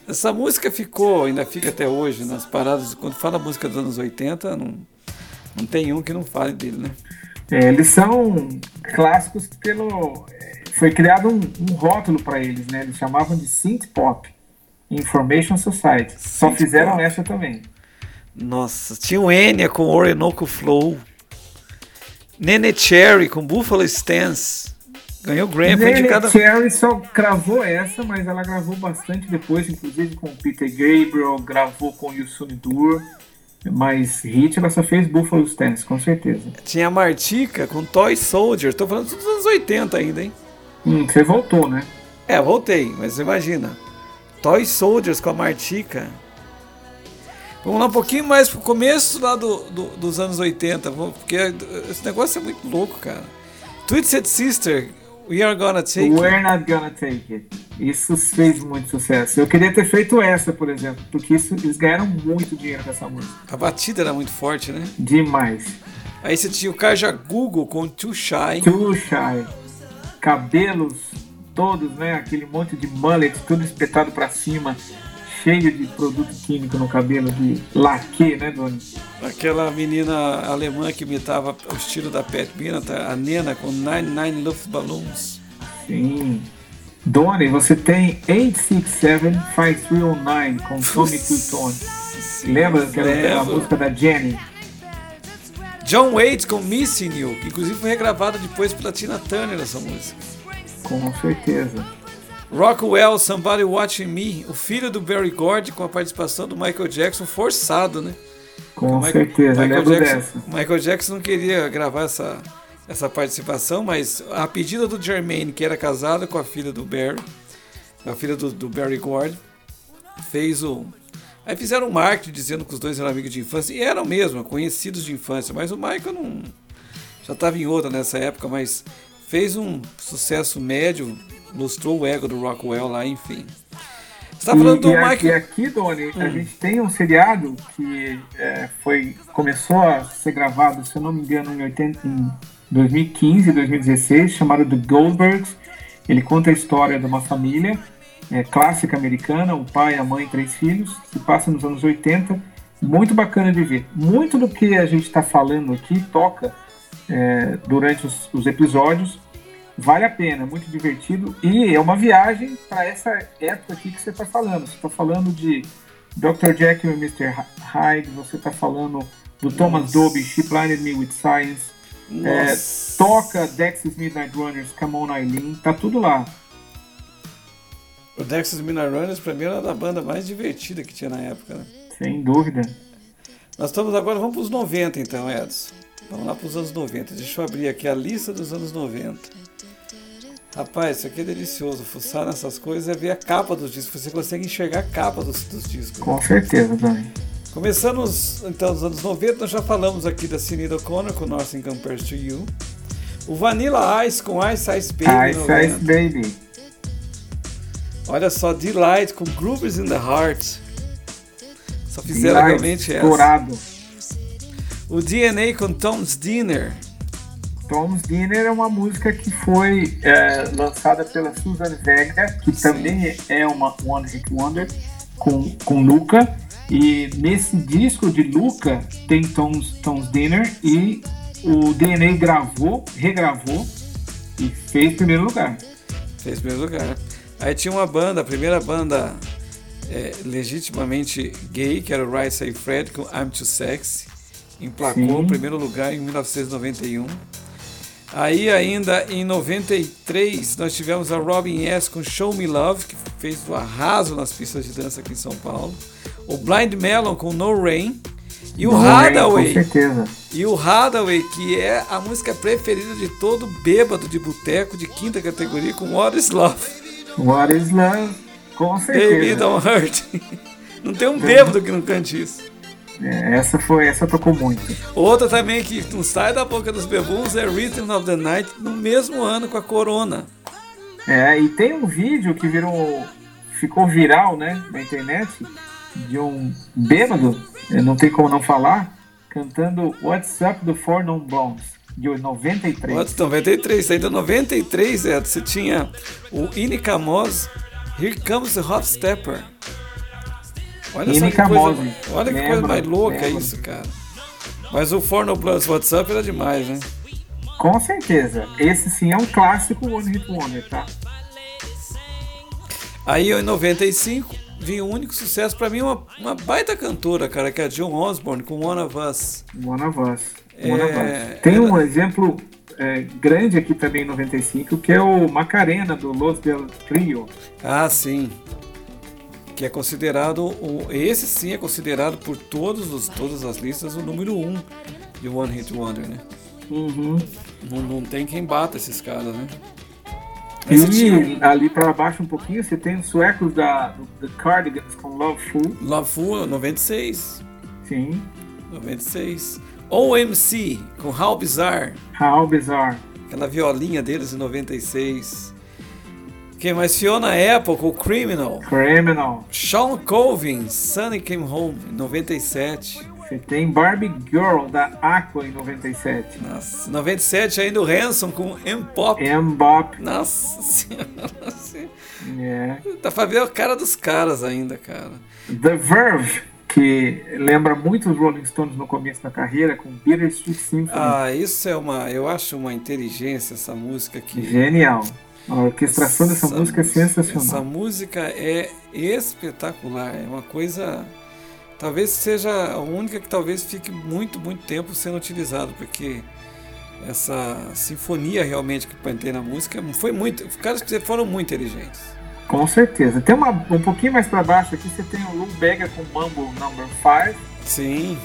Essa música ficou, ainda fica até hoje nas paradas. Quando fala música dos anos 80, não, não tem um que não fale dele, né? É, eles são clássicos pelo. é, Foi criado um, um rótulo para eles, né? Eles chamavam de synth pop. Information Society. Só Synth fizeram pop. essa também. Nossa, tinha o Enya com Orinoco Flow. Nene Cherry com Buffalo Stance. Ganhou o Grammy, Nelly indicada. Cherry só gravou essa, mas ela gravou bastante depois, inclusive com o Peter Gabriel, gravou com o Yusun Dur. Mas hit ela só fez Buffalo Stance, com certeza. Tinha a Martica com Toy Soldier. Tô falando dos anos 80 ainda, hein? Hum, você voltou, né? É, voltei, mas imagina. Toy Soldiers com a Martica. Vamos lá um pouquinho mais pro começo lá do, do- dos anos 80, vamos- porque esse negócio é muito louco, cara. Twisted Sister, We Are Gonna Take It. We're Not Gonna Take It. Isso fez muito sucesso. Eu queria ter feito essa, por exemplo, porque isso, eles ganharam muito dinheiro com essa música. A batida era muito forte, né? Demais. Aí você tinha o Kaja Google com Too Shy. Too Shy. Cabelos todos, né? Aquele monte de mullet, tudo espetado pra cima. Cheio de produto químico no cabelo, de laque, né, Doni? Aquela menina alemã que imitava o estilo da Pat a Nena, com 99 Luftballons. Sim. Doni, você tem 867-5309 com Tommy Two Lembra daquela aquela música da Jenny? John Waits com Missing You, que inclusive foi regravada depois pela Tina Turner essa música. Com certeza. Rockwell, Somebody Watching Me, o filho do Barry Gordy com a participação do Michael Jackson forçado, né? Com Michael, certeza, Michael Jackson, dessa. Michael Jackson não queria gravar essa, essa participação, mas a pedida do Jermaine, que era casado com a filha do Barry, a filha do, do Barry Gordy, fez o, Aí fizeram um marketing dizendo que os dois eram amigos de infância, e eram mesmo, conhecidos de infância, mas o Michael não. Já estava em outra nessa época, mas fez um sucesso médio, mostrou o ego do Rockwell lá, enfim. Você tá falando e, do e Michael. E aqui, Doni, hum. a gente tem um seriado que é, foi, começou a ser gravado, se eu não me engano, em, 80, em 2015, 2016, chamado The Goldbergs. Ele conta a história de uma família é, clássica americana, o pai, a mãe, três filhos, se passa nos anos 80, muito bacana de ver. Muito do que a gente está falando aqui toca é, durante os, os, episódios, vale a pena, muito divertido e é uma viagem para essa época aqui que você está falando. Você está falando de Dr. Jekyll e Mr. Hyde, você está falando do Thomas Dolby, She Blinded Me with Science, é, toca Dexys Midnight Runners, Come On Eileen, tá tudo lá. O Dexys Midnight Runners, pra mim, era a banda mais divertida que tinha na época. Né? Sem dúvida. Nós estamos agora, vamos para os 90 então, Edson. Vamos lá para os anos 90. Deixa eu abrir aqui a lista dos anos 90. Rapaz, isso aqui é delicioso. Fuçar nessas coisas é ver a capa dos discos. Você consegue enxergar a capa dos, dos discos. Com certeza, Dani. Começando os, então nos anos 90, nós já falamos aqui da Sinead O'Connor com Nothing Compares to You. O Vanilla Ice com Ice Ice Baby. Ice Ice Baby. Olha só, Delight com Grooves in the Heart. Só fizeram Delight realmente essa. Dourado. O DNA com Tom's Dinner. Tom's Dinner é uma música que foi é, lançada pela Susan Vega, que Sim. também é uma One Hit Wonder, com, com Luca. E nesse disco de Luca tem Tom's, Tom's Dinner e o DNA gravou, regravou e fez primeiro lugar. Fez primeiro lugar. Aí tinha uma banda, a primeira banda é, legitimamente gay, que era o Right Say Fred com I'm Too Sexy. Emplacou o primeiro lugar em 1991. Aí ainda em 93 nós tivemos a Robin S com Show Me Love, que fez o arraso nas pistas de dança aqui em São Paulo. O Blind Melon com No Rain. E o Hadaway. E o Hadaway, que é a música preferida de todo bêbado de boteco de quinta categoria com What Is Love. What is love? Com certeza. Baby don't hurt. Não tem um bêbado que não cante isso. É, essa foi, essa tocou muito. Outra também que não sai da boca dos bebuns é Rhythm of the Night, no mesmo ano com a Corona. É, e tem um vídeo que virou, ficou viral, né, na internet, de um bêbado, não tem como não falar, cantando What's Up do Four Non Bones de 93. Pode, 93. Ainda 93, é, você tinha o Inicamos, Here Comes the Hot Stepper. Olha só que coisa, olha que coisa mais louca lembra. isso, cara. Mas o Forno Plus WhatsApp era demais, né? Com certeza. Esse sim é um clássico One Hit Wonder, tá? Aí em 95 vinha o um único sucesso para mim, uma, uma baita cantora, cara, que é a John Osborne com One of Us. One of Us. É, Tem um exemplo é, grande aqui também em 95, que é o Macarena, do Los Del Trio. Ah, sim. Que é considerado, o, esse sim é considerado por todos os, todas as listas o número um de One Hit Wonder, né? Uhum. Não, não tem quem bata esses caras, né? E ali para baixo um pouquinho, você tem os suecos da The Cardigans com Love Fool. Love Fool, 96. Sim. 96. OMC com How Bizarre. How Bizarre. Aquela violinha deles em 96. Quem mais? Fiona Apple com Criminal. Criminal. Sean Colvin, Sunny Came Home, em 97. Você tem Barbie Girl da Aqua em 97. Nossa, 97 ainda o Hanson com M-Pop. M-Bop. Nossa senhora. É. Dá pra ver a cara dos caras ainda, cara. The Verve, que lembra muito os Rolling Stones no começo da carreira, com Bittersweet Symphony. Ah, isso é uma. Eu acho uma inteligência essa música aqui. Genial. A orquestração dessa Essa música é sensacional. Essa música é espetacular, é uma coisa. Talvez seja a única que talvez fique muito, muito tempo sendo utilizado, porque essa sinfonia realmente que tem na música foi muito. Os caras foram muito inteligentes. Com certeza. Tem uma, um pouquinho mais pra baixo aqui, você tem o Lou Bega com Mambo Number 5. Sim.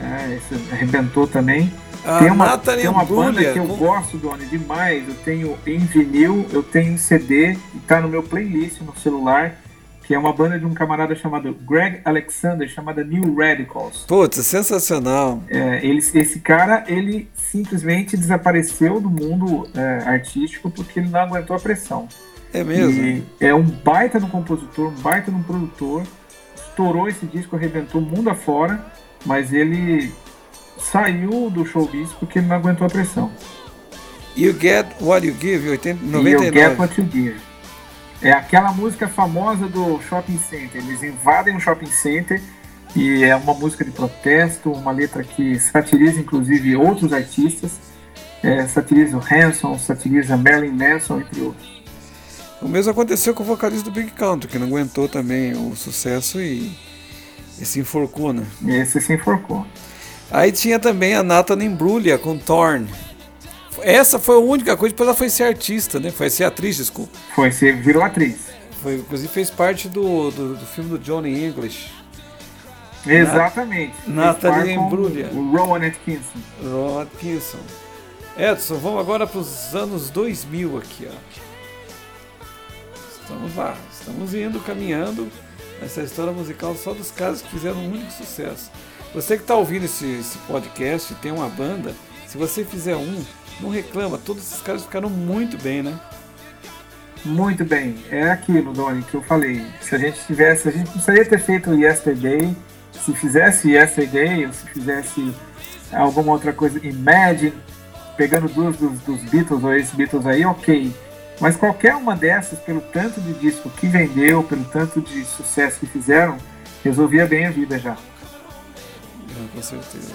É, esse arrebentou também. A tem uma, tem uma banda que eu com- gosto, Doni, demais. Eu tenho em vinil, eu tenho em CD, e tá no meu playlist no celular, que é uma banda de um camarada chamado Greg Alexander, chamada New Radicals. Putz, sensacional. É, ele, esse cara, ele simplesmente desapareceu do mundo é, artístico porque ele não aguentou a pressão. É mesmo. E é um baita no compositor, um baita no produtor. Estourou esse disco, arrebentou mundo afora, mas ele saiu do showbiz porque ele não aguentou a pressão. You Get What You Give, 80, E eu get 99. what you give. É aquela música famosa do shopping center. Eles invadem o shopping center e é uma música de protesto, uma letra que satiriza inclusive outros artistas. É, satiriza o Hanson, satiriza Marilyn Manson, entre outros. O mesmo aconteceu com o vocalista do Big Country, que não aguentou também o sucesso e, e se enforcou, né? E esse se enforcou. Aí tinha também a Nathalie Imbruglia com Torn. Essa foi a única coisa, depois ela foi ser artista, né? Foi ser atriz, desculpa. Foi, você virou atriz. Foi, inclusive fez parte do, do, do filme do Johnny English, Exatamente. Nathalie com Imbruglia. O Rowan Atkinson. Ron Atkinson. Edson, vamos agora para os anos 2000 aqui, ó. Estamos lá, estamos indo, caminhando nessa história musical só dos caras que fizeram um único sucesso. Você que está ouvindo esse, esse podcast tem uma banda, se você fizer um, não reclama, todos esses caras ficaram muito bem, né? Muito bem. É aquilo, Doni, que eu falei. Se a gente tivesse, a gente precisaria ter feito Yesterday. Se fizesse Yesterday, ou se fizesse alguma outra coisa, Imagine, pegando duas dos, dos Beatles ou ex-Beatles aí, ok. Mas qualquer uma dessas, pelo tanto de disco que vendeu, pelo tanto de sucesso que fizeram, resolvia bem a vida já. É, com certeza.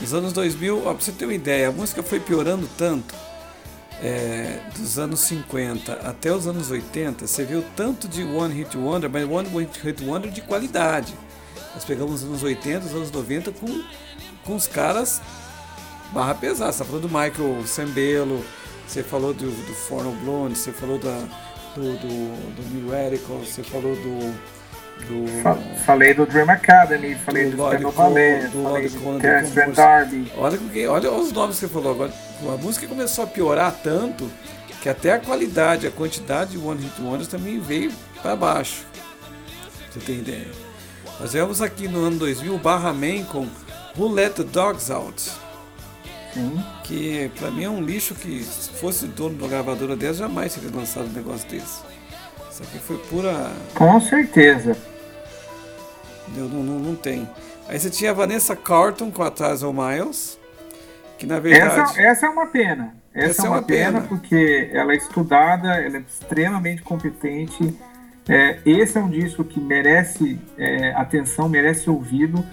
Nos anos 2000, ó, pra você ter uma ideia, a música foi piorando tanto, é, dos anos 50 até os anos 80, você viu tanto de One Hit Wonder, mas One Hit Wonder de qualidade. Nós pegamos os anos 80, os anos 90 com, com os caras barra pesada. Você tá falando do Michael Sembello, você falou do, do Forno Blonde, você falou da, do, do, do New Radical, você falou do. Do Fa- Falei do Dream Academy, falei Do do, Cole, Ballet, do falei do. D'Arby. Olha, olha os nomes que você falou agora. A música começou a piorar tanto que até a qualidade, a quantidade de One Hit Wonders também veio para baixo. Você tem ideia? Nós vemos aqui no ano 2000 o Barra Man com Who Let the Dogs Out. Sim. Que pra mim é um lixo que se fosse dono de uma gravadora dessa jamais teria lançado um negócio desse. Isso aqui foi pura. Com certeza. Não, não, não tem. Aí você tinha a Vanessa Carlton com a Tazzle Miles. Que na verdade. Essa, essa é uma pena. Essa, é uma, pena, porque ela é estudada, ela é extremamente competente. É, esse é um disco que merece é, atenção, merece ouvido.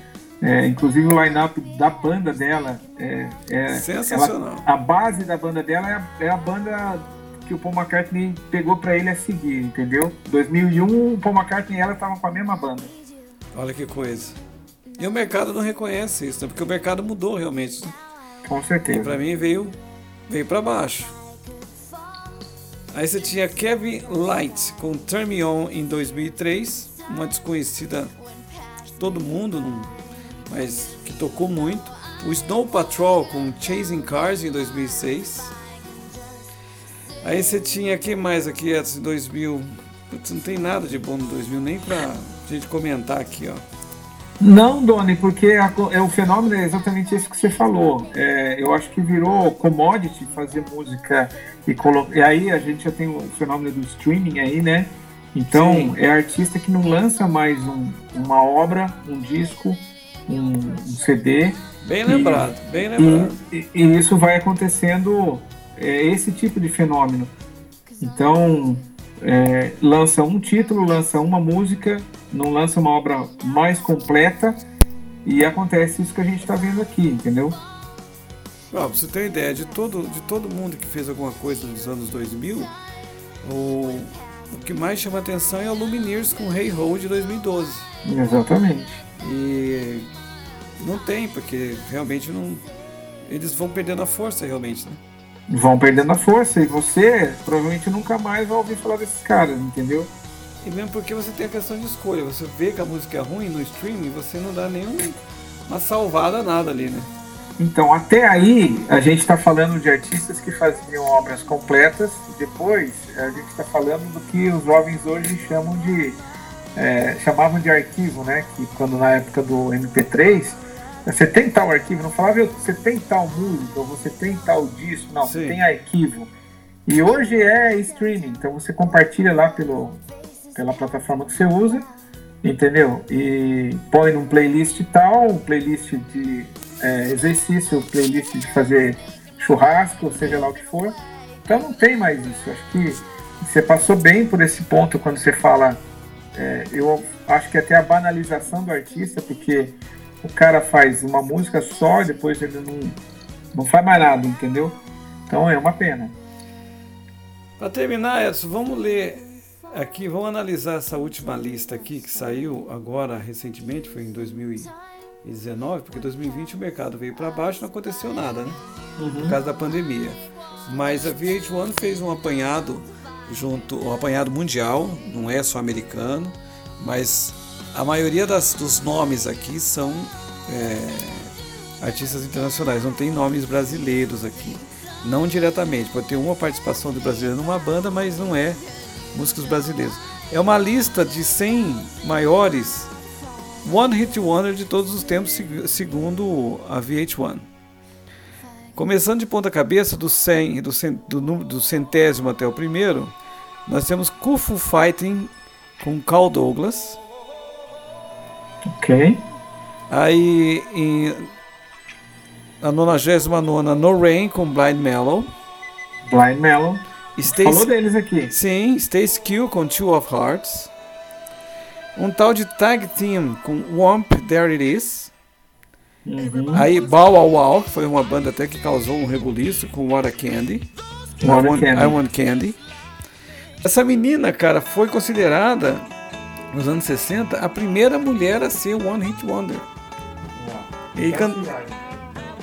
É, inclusive o line-up da banda dela é, é- Sensacional. ela- a base da banda dela é a, é a banda que o Paul McCartney pegou pra ele a seguir, entendeu? 2001, o Paul McCartney e ela estavam com a mesma banda. Olha que coisa. E o mercado não reconhece isso, né? porque o mercado mudou realmente. né? Com E certeza. pra mim veio, veio para baixo. Aí você tinha Kevin Light com Turn Me On em 2003, uma desconhecida de todo mundo, mas que tocou muito. O Snow Patrol com Chasing Cars em 2006. Aí você tinha, quem mais aqui, Edson, em 2000? Putz, não tem nada de bom no 2000, nem pra gente comentar aqui, ó. Não, Doni, porque a é, o fenômeno é exatamente isso que você falou. É, eu acho que virou commodity fazer música e, e aí a gente já tem o fenômeno do streaming aí, né? Então Sim. é artista que não lança mais um- uma obra, um disco um, um CD. Bem lembrado, e, bem lembrado. E, e, isso vai acontecendo, é, esse tipo de fenômeno. Então, é, lança um título, lança uma música, não lança uma obra mais completa e acontece isso que a gente está vendo aqui, entendeu? pra você ter uma ideia, de todo, de todo mundo que fez alguma coisa nos anos 2000, o, o que mais chama atenção é o Lumineers com Hey Ho de 2012. Exatamente. E não tem, porque realmente não. Eles vão perdendo a força realmente, né? Vão perdendo a força e você provavelmente nunca mais vai ouvir falar desses caras, entendeu? E mesmo porque você tem a questão de escolha, você vê que a música é ruim no streaming, você não dá nenhuma salvada nada ali, né? Então, até aí, a gente está falando de artistas que faziam obras completas, depois a gente está falando do que os jovens hoje chamam de. É, chamavam de arquivo, né? Que quando na época do MP3, você tem tal arquivo, não falava você tem tal música, ou você tem tal disco, não, Sim. você tem arquivo. E hoje é streaming, então você compartilha lá pelo, pela plataforma que você usa, entendeu? E põe num playlist tal, um playlist de é, exercício, playlist de fazer churrasco, seja lá o que for. Então não tem mais isso. Acho que você passou bem por esse ponto quando você fala. É, eu acho que até a banalização do artista, porque o cara faz uma música só e depois ele não, não faz mais nada, entendeu? Então é uma pena. Para terminar, Edson, vamos ler aqui, vamos analisar essa última lista aqui que saiu agora recentemente, foi em 2000 2019, porque 2020 o mercado veio para baixo não aconteceu nada, né? Uhum. Por causa da pandemia. Mas a VH1 fez um apanhado junto, um apanhado mundial, não é só americano, mas a maioria das, dos nomes aqui são é, artistas internacionais, não tem nomes brasileiros aqui. Não diretamente, pode ter uma participação do brasileiro numa banda, mas não é músicos brasileiros. É uma lista de 100 maiores One Hit Wonder de todos os tempos, segundo a VH1. Começando de ponta cabeça, do, 100, do, do, do centésimo até o primeiro, nós temos Kufu Fighting com Carl Douglas. Ok. Aí, em, a 99 No Rain com Blind Mellow. Blind Mellow. Stace, Falou deles aqui. Sim, Stace Q com Two of Hearts. Um tal de Tag Team com Womp There It Is. Uhum. Aí Bow Wow Wow, que foi uma banda até que causou um rebuliço com What a Candy. What I, want, Candy. I Want Candy. Essa menina, cara, foi considerada nos anos 60 a primeira mulher a ser One Hit Wonder. E can...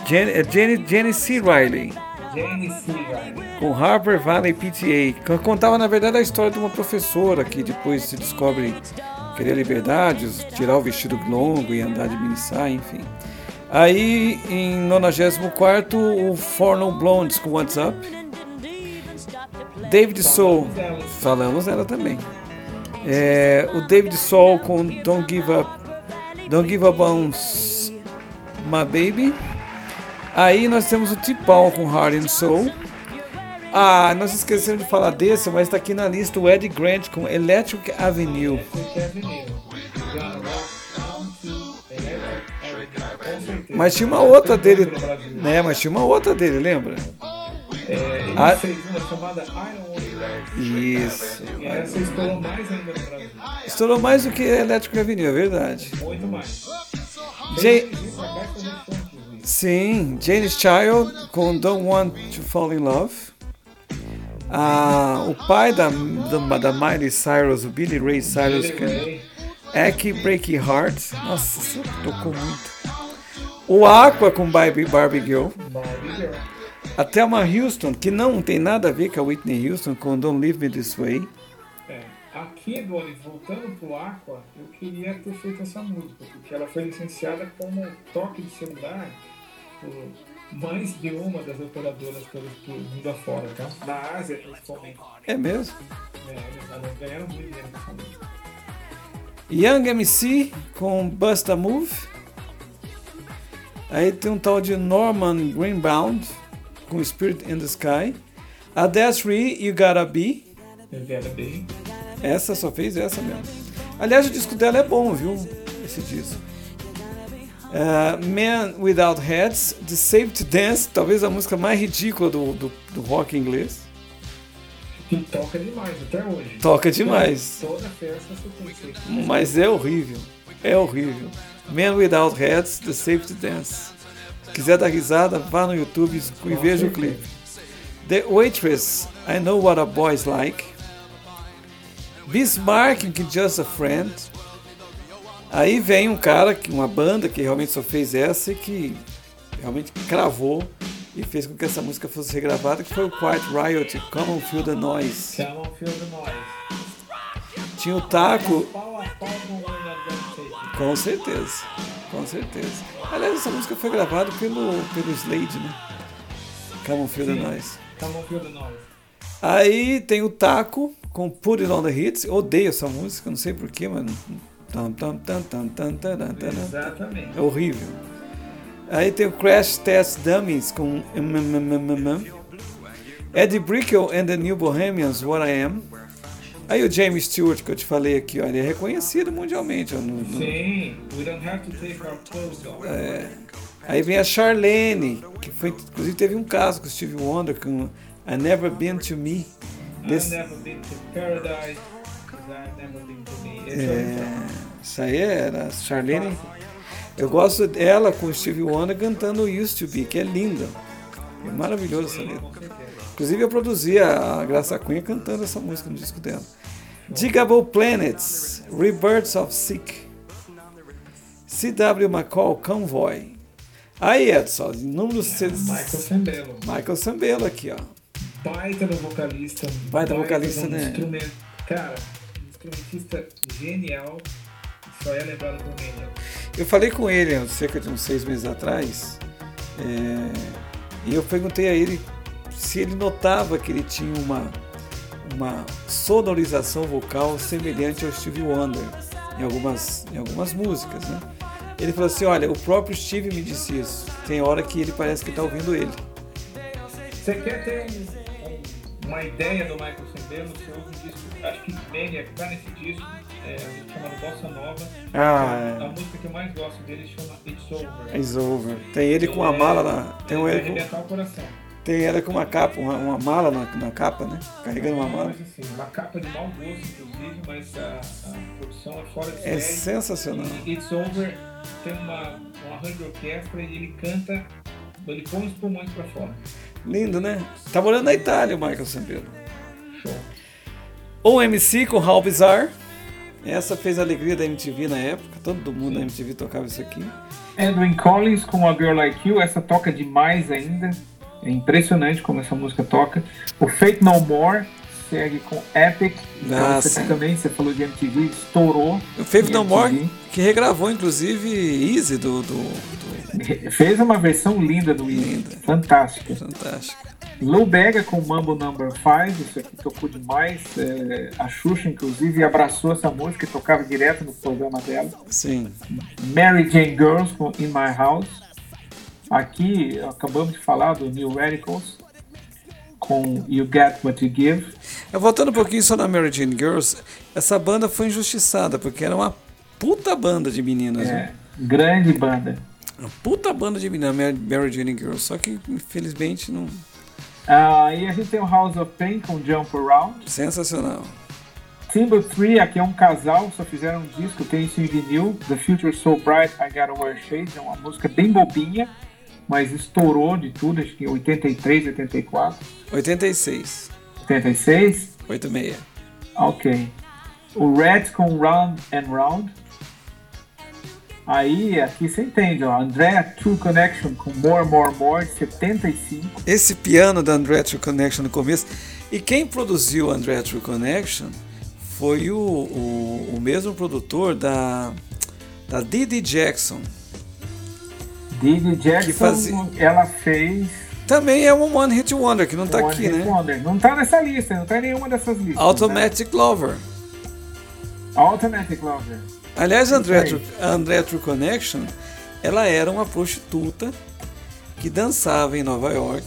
Jenny, é Jenny, Jenny C. Riley. Jenny C. Riley. Com Harper Valley PTA. Contava, na verdade, a história de uma professora que depois se descobre querer liberdade, tirar o vestido longo e andar de mini saia, enfim. Aí em 94 o Forno Blondes com What's Up. David Soul, falamos ela também. É, o David Soul com Don't Give Up, Don't Give Up on My Baby. Aí nós temos o Tipão com Heart and Soul. Ah, nós esquecemos de falar desse, mas está aqui na lista o Ed Grant com Electric Avenue. Mas tinha uma outra dele, né? Mas tinha uma outra dele, lembra? É, ele ah, fez uma chamada Isso. E essa estourou mais ainda no Brasil. Estourou mais do que Electric Avenue, é verdade. Muito mais. Jay... Sim, James Child com Don't Want to Fall in Love. Ah, o pai da, da, da Miley Cyrus, o Billy Ray Cyrus, que é que Heart. Nossa, tocou muito. O Aqua com Barbie, Barbie Girl. A Thelma Houston, que não tem nada a ver com a Whitney Houston, com Don't Leave Me This Way. É, aqui, Doni, voltando pro Aqua, eu queria ter feito essa música, porque ela foi licenciada como toque de celular por mais de uma das operadoras pelo mundo afora, tá? Na Ásia, principalmente. É mesmo? É, elas ganharam muito dinheiro nessa música. Young MC com Busta Move. Aí tem um tal de Norman Greenbound com Spirit in the Sky. A You Gotta Be. You Gotta Be. Essa só fez essa mesmo. Aliás, o disco dela é bom, viu? Esse disco. Uh, Man Without Heads, The Save to Dance, talvez a música mais ridícula do, do, do rock inglês. Que toca demais até hoje. Toca demais. Toda festa você tem que Mas é horrível. É horrível. Man Without Heads, The Save to Dance. Se quiser dar risada, vá no YouTube e veja o clipe. The Waitress, I Know What a Boy's Like. Bismarck, Just a Friend. Aí vem um cara, uma banda que realmente só fez essa e que realmente cravou e fez com que essa música fosse regravada, que foi o Quiet Riot, Come on Feel the Noise. Feel the noise. Tinha o Taco, com certeza, com certeza. Aliás, essa música foi gravada pelo, pelo Slade, né? Come on Feel the Sim. Noise. The noise. Aí tem o Taco com Put It On The Hits, eu odeio essa música, não sei porquê, taran. Exatamente. É horrível. Aí tem o Crash Test Dummies com. Eddie Brickell and the New Bohemians, What I Am. Aí o James Stewart, que eu te falei aqui, ó, ele é reconhecido mundialmente. ó, no- no- Sim, we don't have to take our clothes off. É. Aí vem a Charlene, que foi, inclusive teve um caso com o Stevie Wonder com I Never Been To Me. Desse- I've never been to paradise, I've never been to me. Esse é, É, isso aí era a Charlene. Eu gosto dela com o Stevie Wonder cantando Used To Be, que é linda. É maravilhoso essa letra. Inclusive eu produzi a Graça Cunha cantando essa música no disco dela. Digable Planets, Rebirths of Sick. C.W. McCall, Convoy. Aí, Edson, número 6. Michael Sembello. Michael Sambello aqui, ó. Baita no vocalista. Baita vocalista, no né? Instrumento. Cara, instrumentista genial. Só é lembrado por né? Eu falei com ele há cerca de uns seis meses atrás, é, e eu perguntei a ele se ele notava que ele tinha uma, uma sonorização vocal semelhante ao Stevie Wonder em algumas, em algumas músicas, né? Ele falou assim, olha, o próprio Steve me disse isso. Tem hora que ele parece que está ouvindo ele. Você quer ter um- um- uma ideia do Michael Sembello? Você ouve um disco, acho que Mania tá nesse disco, é, chamado Bossa Nova. Ah, A música que eu mais gosto dele chama It's Over. é It's over. Tem ele com uma mala na, tem, um, Ele com, o coração. Tem ela com uma capa, uma, uma mala na, na capa, né? Carregando uma mala. Mas assim, uma capa de mau gosto, inclusive, mas a, a produção é fora de É série. sensacional. E It's Over tem uma, um arranjo orquestra e ele canta, ele põe os pulmões pra fora. Lindo, né? Tá morando na Itália o Michael Sambello. Show. OMC com How Bizarre. Essa fez a alegria da MTV na época. Todo mundo da MTV tocava isso aqui. Edwin Collins com A Girl Like You, essa toca demais ainda. É impressionante como essa música toca. O Fate No More segue com Epic. Então Ah, você também, você falou de MTV, estourou. O Faith em No More, MTV. que regravou inclusive Easy do, do, do Fez uma versão linda do Easy. Linda. Fantástica. Fantástico. Lou Bega com Mambo Number 5, isso aqui tocou demais. É, a Xuxa, inclusive, abraçou essa música e tocava direto no programa dela. Sim. Mary Jane Girls com In My House. Aqui acabamos de falar do New Radicals com You Get What You Give. Eu voltando um pouquinho só na Mary Jane Girls, essa banda foi injustiçada, porque era uma puta banda de meninas. É, né? grande banda. Uma puta banda de meninas, Mary, Jane Girls. Só que infelizmente não. Ah, e a gente tem o House of Pain com Jump Around. Sensacional. Timber 3, aqui é um casal, só fizeram um disco, tem isso em vinil. The Future So Bright, I Gotta Wear Shades. É uma música bem bobinha, mas estourou de tudo, acho que em 83, 84, 86. 86. 86. Ok. O Red com Round and Round. Aí, aqui você entende, ó. Andrea True Connection com More, More, More, de 75. Esse piano da Andrea True Connection no começo. E quem produziu Andrea True Connection foi o, o, o mesmo produtor da, da Didi Jackson. Didi Jackson, fazia- ela fez Também é um One Hit Wonder, que não tá One aqui, Hit né? Wonder. Não tá nessa lista, não tá em nenhuma dessas listas. Automatic Lover. Né? Automatic Lover. Aliás, a Andrea, True, a Andrea True Connection, ela era uma prostituta que dançava em Nova York.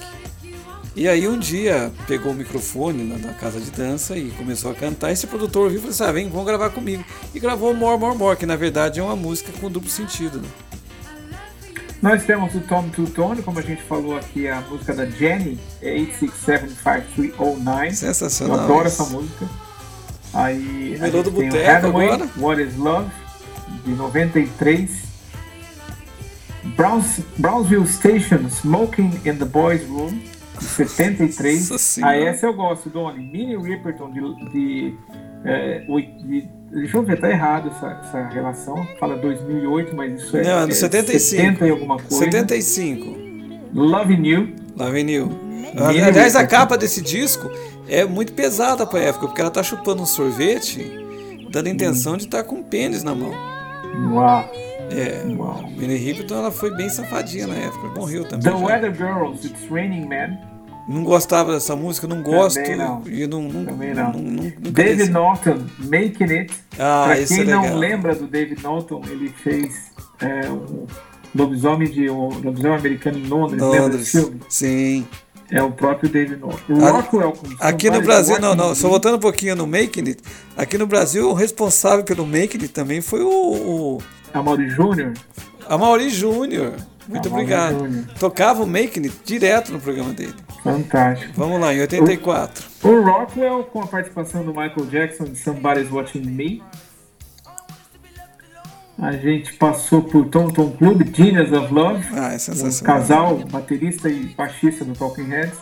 E aí um dia pegou o microfone na, na casa de dança e começou a cantar. Esse produtor ouviu e falou assim, ah, vem, vamos gravar comigo. E gravou More, More, More, que na verdade é uma música com duplo sentido. Né? Nós temos o Tom Two Tone, como a gente falou aqui, a música da Jenny, é 8675309. Sensacional. Eu adoro essa música. Aí a gente do tem o Hathaway, agora. What is Love, de 93. Browns, Brownsville Station, Smoking in the Boys Room, de 73. Nossa. Ah, essa eu gosto, Doni. Minnie Riperton, de, de, é, oi- de- Deixa eu ver, tá errado essa, essa relação. Fala 2008, mas isso é, Não, é é do 75. 70 e alguma coisa. 75. Loving You. Lá vem Neil. Mini Aliás, a capa desse disco é muito pesada pra época, porque ela tá chupando um sorvete, dando a intenção de estar com um pênis na mão. Uau. É. Uau. Minnie Riperton, ela foi bem safadinha na época, morreu também. The já. Weather Girls, It's Raining Men. Não gostava dessa música, não gosto. Também não. E não, não, Também não. não- não- David desci. Norton, Making It. Ah, pra esse quem é não lembra do David Norton, ele fez é, um lobisomem de um lobisomem americano em Londres, lembra Londres. Sim. É o próprio David Norton. O A- Rockwell com Aqui no Brasil, não, não, só voltando um pouquinho no Making It, aqui no Brasil o responsável pelo Making It também foi o, o Amaury Júnior. Amaury Júnior. Muito Amaury obrigado. Tocava o Making It direto no programa dele. Fantástico. Vamos lá, em 84. O Rockwell com a participação do Michael Jackson em Somebody's Watching Me. A gente passou por Tom Tom Club, Genius of Love. Ah, é um casal, baterista e baixista do Talking Heads.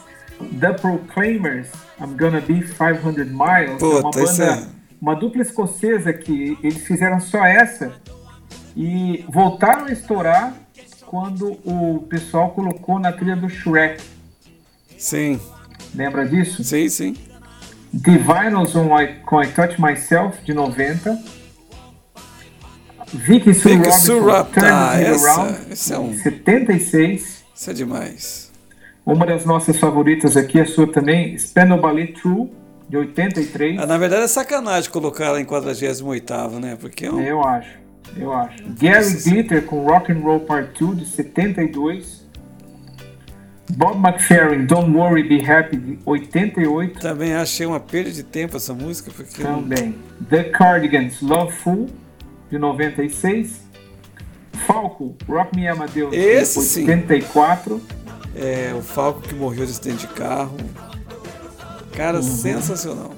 The Proclaimers, I'm Gonna Be 500 Miles. Puta, é uma banda, é- uma dupla escocesa que eles fizeram só essa e voltaram a estourar quando o pessoal colocou na trilha do Shrek. Sim, Lembra disso? sim, sim. The Vinyls com I Touch Myself, de 90. Vicky Sue Vicky Robinson, Sue Rob- Turn Ah, essa- Around, esse é um- 76. Isso é demais. Uma das nossas favoritas aqui, a sua também, Spandau Ballet True, de 83. Ah, na verdade é sacanagem colocar ela em 48, né? Porque é um... Eu acho, eu acho. Gary Glitter com Rock and Roll Part 2, de 72. Bob McFerrin, Don't Worry, Be Happy, de 88 também achei uma perda de tempo essa música, porque também. The Cardigans, Loveful, de 96. Falco, Rock Me Amadeus, Esse de sim. 84. é o Falco que morreu de acidente de carro. Cara, Uhum. sensacional.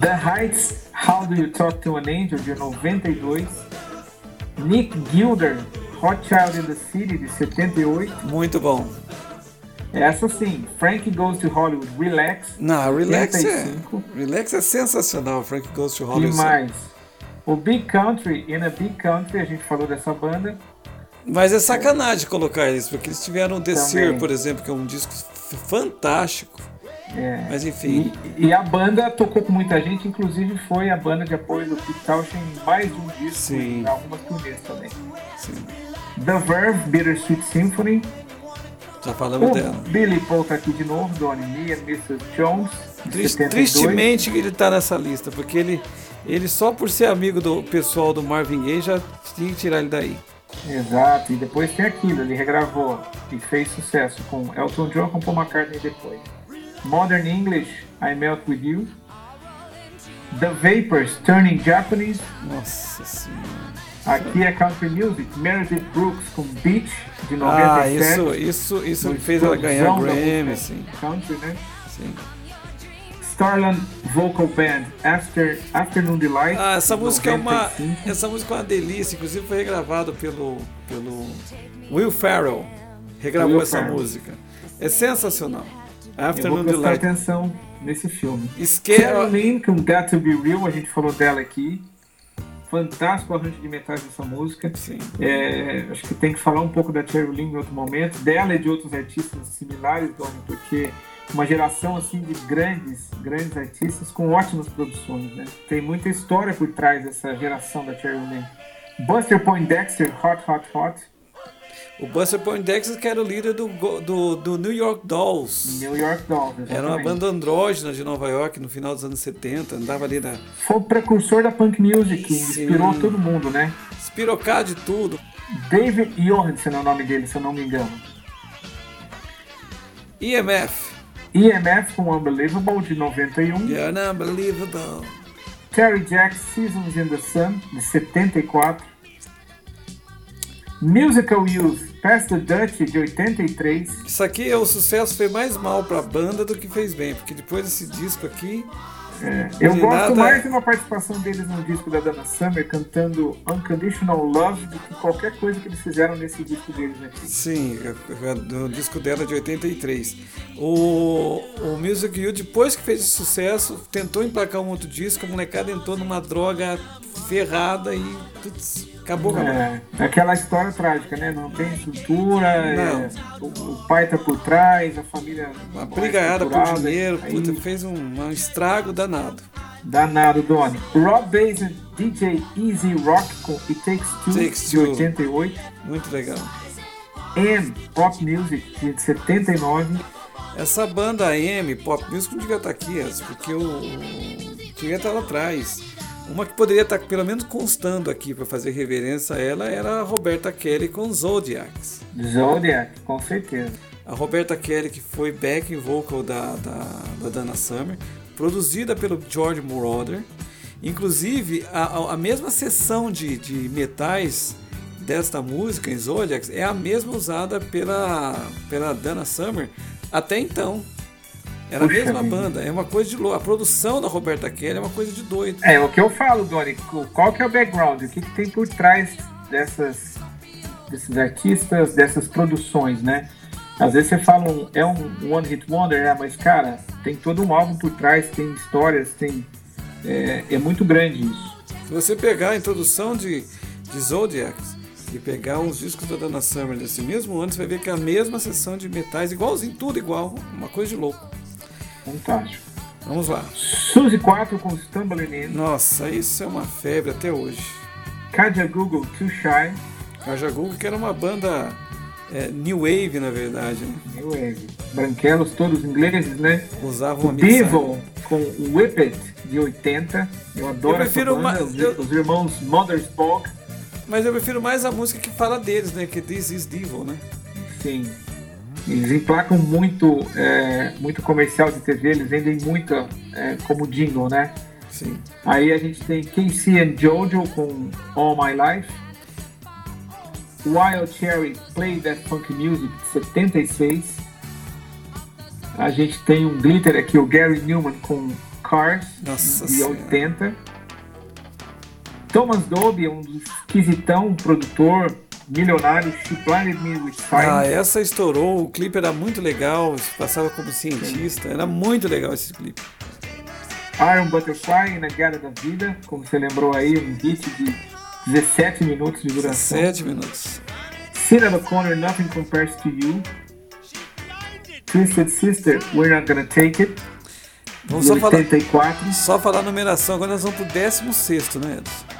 The Heights, How Do You Talk to an Angel, de 92. Nick Gilder, Hot Child in the City, de 78. Muito bom. Essa sim, Frank Goes to Hollywood, Relax. Não, Relax é, 85. Relax é sensacional, Frank Ghost to Hollywood. mais? O Big Country, In a Big Country, a gente falou dessa banda. Mas é sacanagem colocar eles, porque eles tiveram Descer, Também. por exemplo, que é um disco fantástico. É, Mas enfim, E, e a banda tocou com muita gente, inclusive foi a banda de apoio do Pete Townshend em mais de um disco, Sim. em algumas turnês também. sim, The Verve, Bittersweet Symphony. Já falamos O dela. Billy Paul tá aqui de novo, Donnie Me and Mrs. Jones, de Tris- 72. Tristemente que ele tá nessa lista, porque ele, ele só por ser amigo do pessoal do Marvin Gaye já tinha que tirar ele daí. Exato, e depois tem aquilo, ele regravou e fez sucesso com Elton John com Paul McCartney depois. Modern English, I Melt With You. The Vapors, Turning Japanese. Nossa senhora. Aqui é Country Music, Meredith Brooks com Beach, de 97. Ah, isso, isso, isso Uma fez ela ganhar da Grammy, sim, Country, né? sim. Starland Vocal Band, After, Afternoon Delight. Ah, essa música é uma, 95. essa música é uma delícia, inclusive foi regravado pelo, pelo Will Ferrell, regravou Will essa Ferrell. música. É sensacional. Eu vou Afternoon prestar Delight. atenção nesse filme. Esque... Caroline com Got to Be Real, a gente falou dela aqui. Fantástico arranjo de metais dessa música. Sim. É, acho que tem que falar um pouco da Caroline em outro momento, dela e de outros artistas similares, Doni, porque uma geração assim de grandes, grandes artistas com ótimas produções, né? Tem muita história por trás dessa geração da Caroline. Buster Poindexter, Hot Hot Hot, O Buster Poindexter que era o líder do, do, do New York Dolls. New York Dolls. Era uma exatamente. banda andrógena de Nova York no final dos anos 70, andava ali na Foi o precursor da punk music, Sim. inspirou todo mundo, né? espirocar de tudo. David Johansen é o nome dele, se eu não me engano. EMF, EMF com Unbelievable, de 91. You're Unbelievable. Terry Jacks, Seasons in the Sun, de 74. Musical Youth, Pass the Dutch, de 83. Isso aqui é o sucesso fez mais mal pra banda do que fez bem, porque depois desse disco aqui. É, eu gosto nada- mais de uma participação deles no disco da Dana Summer cantando Unconditional Love do que qualquer coisa que eles fizeram nesse disco deles aqui. Sim, do disco dela de 83. O, o Music You, depois que fez esse sucesso, tentou emplacar um outro disco, a molecada entrou numa droga ferrada e putz, acabou com a banda. É, aquela história trágica, né? Não tem estrutura, Não. é, o, o pai tá por trás, a família. Uma não é brigaiada por dinheiro, aí puta, fez um, um estrago danado. Danado, Donnie. Rob Bass DJ Easy Rock com It Takes Two, Takes de Two. 88. Muito legal. M Pop Music, de 79. Essa banda AM, Pop Music, não devia estar aqui, Eds, porque o, o- devia estar lá atrás. Uma que poderia estar pelo menos constando aqui para fazer reverência a ela era a Roberta Kelly com Zodiacs. Zodiac, com certeza. A Roberta Kelly, que foi backing vocal da, da, da Dana Summer, produzida pelo George Moroder. Inclusive, a, a- mesma sessão de, de metais desta música em Zodiacs é a mesma usada pela, pela Dana Summer até então. Era a mesma vida. banda, é uma coisa de louco. A produção da Roberta Kelly é uma coisa de doido. É, o que eu falo, Donnie, qual que é o background? O que, que tem por trás dessas, desses artistas, dessas produções, né? Às vezes você fala, um, é um One Hit Wonder, né? Mas, cara, tem todo um álbum por trás, tem histórias, tem... É, é muito grande isso. Se você pegar a introdução de, de Zodiacs e pegar os discos da Dana Summer desse mesmo ano, você vai ver que é a mesma sessão de metais, igualzinho, tudo igual, uma coisa de louco. Fantástico. Vamos lá. Suzy 4 com Stumbling In. Nossa, isso é uma febre até hoje. Kaja Google Too Shy. Kajagook, que era uma banda é, New Wave, na verdade, né? New Wave. Branquelos todos ingleses, né? Usavam mixagem. Devil com Whip It de 80. Eu adoro Eu prefiro essa banda. uma- Os, eu- os irmãos. Mas eu prefiro mais a música que fala deles, né? Que This is Devil, né? Sim. Eles emplacam muito, é, muito comercial de TV, eles vendem muito é, como jingle, né? Sim. Aí a gente tem Casey and Jojo com All My Life. Wild Cherry Play That Funk Music de 76. A gente tem um glitter aqui, o Gary Newman com Cars Nossa de Senhora. 80. Thomas Dolby, um esquisitão, produtor milionário, She Blinded Me With Ah, Silence. essa estourou, o clipe era muito legal, passava como cientista, era muito legal esse clipe. Iron Butterfly, Na Guerra da Vida, como você lembrou aí, um hit de 17 minutos de duração. 17 minutos. Cena O'Connor, Nothing Compares to You. Twisted Sister, We're Not Gonna Take It, Vamos só falar, 84. só falar a numeração, agora nós vamos pro 16, né, Edson?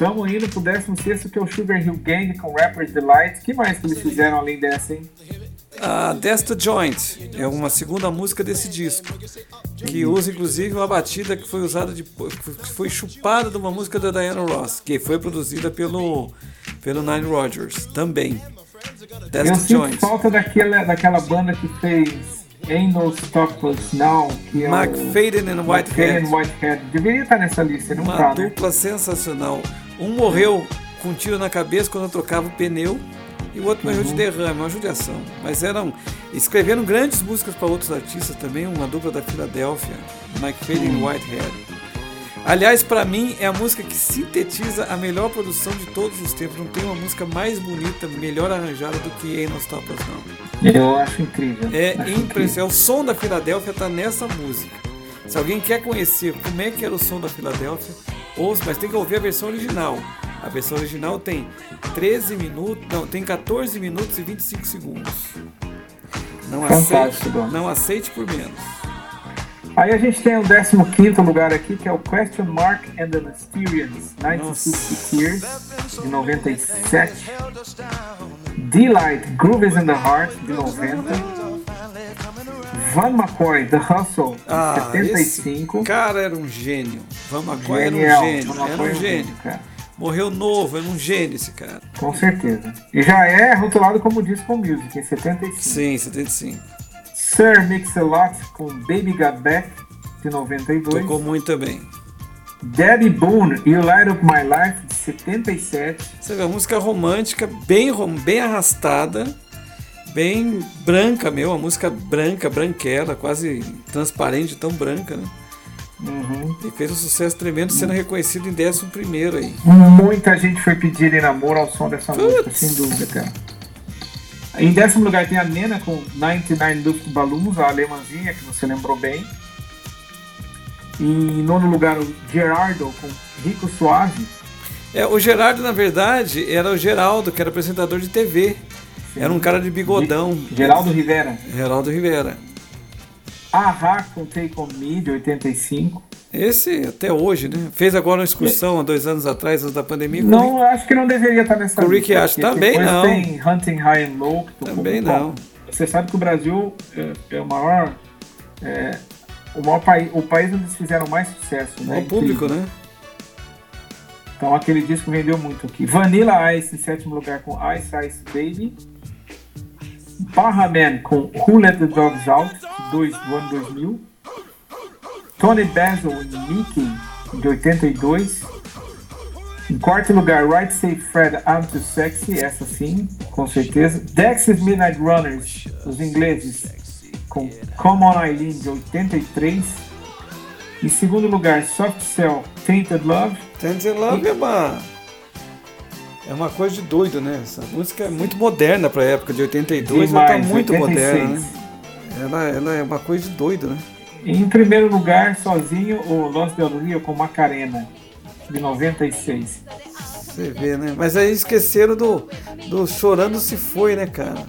Estamos indo pro 16 que é o Sugar Hill Gang com Rapper's Delight. que mais que eles fizeram além dessa, hein? A Desta Joint é uma segunda música desse disco, que usa inclusive uma batida que foi usada de, que foi chupada de uma música da Diana Ross, que foi produzida pelo pelo Nile Rodgers também. Eu Desta sinto Joint. falta daquela, daquela banda que fez Ain't No Stop Us Now, que é McFadden and Whitehead. Whitehead. Deveria estar nessa lista, não Uma tá, né? dupla sensacional. Um morreu com um tiro na cabeça quando trocava o pneu e o outro morreu Uhum. de derrame, uma judiação. Mas eram. Escreveram grandes músicas para outros artistas também, uma dupla da Filadélfia, Mike Uhum. e Whitehead. Aliás, para mim, é a música que sintetiza a melhor produção de todos os tempos. Não tem uma música mais bonita, melhor arranjada do que Ain't No Stop Us Now. Eu acho incrível. É impressionante. O som da Filadélfia tá nessa música. Se alguém quer conhecer como é que era o som da Filadélfia, ouça, mas tem que ouvir a versão original. A versão original tem 13 minutos, não, tem 14 minutos e 25 segundos. Não Fantástico, aceite, Dom. não aceite por menos. Aí a gente tem o 15 lugar aqui, que é o Question Mark and the Mysterians, 1960 Years, de 97. Delight, Grooves in the Heart, de 90. Van McCoy, The Hustle, de Ah, esse 75. cara era um gênio. Vamos agora, era um Genial. gênio, Van era McCoy é um gênio. cara. Morreu novo, era um gênio esse cara. Com certeza. E já é rotulado como disco music, em 75. Sim, 75. Sir Mix-a-Lot com Baby Got Back, de 92. Tocou muito também. Debbie Boone, You Light Up My Life, de 77. Você vê, a música romântica, bem, bem arrastada, bem branca meu, a música branca, branquela, quase transparente, tão branca, né? Uhum. E fez um sucesso tremendo, sendo reconhecido em 11 primeiro aí. Muita gente foi pedir em namoro ao som dessa música, Putz. sem dúvida, cara. Em décimo lugar tem a Nena com 99 Luftballons, a alemãzinha, que você lembrou bem. Em nono lugar, o Gerardo com Rico Suave. É, o Gerardo, na verdade, era o Geraldo, que era apresentador de TV. Era um cara de bigodão. Geraldo Rivera. Geraldo Rivera. Ahá com Take On Me, de 85. Esse até hoje, né? Fez agora uma excursão há dois anos atrás, antes da pandemia. Não, acho que não deveria estar nessa Com o Rick lista, porque Também não. tem Hunting High and Low. Também não. Bom, Você sabe que o Brasil é, é o maior... é, o maior país, o país onde eles fizeram mais sucesso, né? O público, né? Então aquele disco vendeu muito aqui. Vanilla Ice em sétimo lugar com Ice Ice Baby. Barra Man com Who Let the Dogs Out, dois, do ano 2000. Tony Basil e Mickey, de 82. Em quarto lugar, Right Safe Fred, I'm Too Sexy, essa sim, com certeza. Dexys Midnight Runners, os ingleses, com Come On Eileen, de 83. Em segundo lugar, Soft Cell, Tainted Love. Tainted Love é uma. É uma coisa de doido, né? Essa música é muito moderna pra época de 82, ela tá muito 86. moderna, né? Ela, ela é uma coisa de doido, né? Em primeiro lugar, sozinho, o Los Del Rio com Macarena, de 96. Você vê, né? Mas aí esqueceram do, do Chorando Se Foi, né, cara?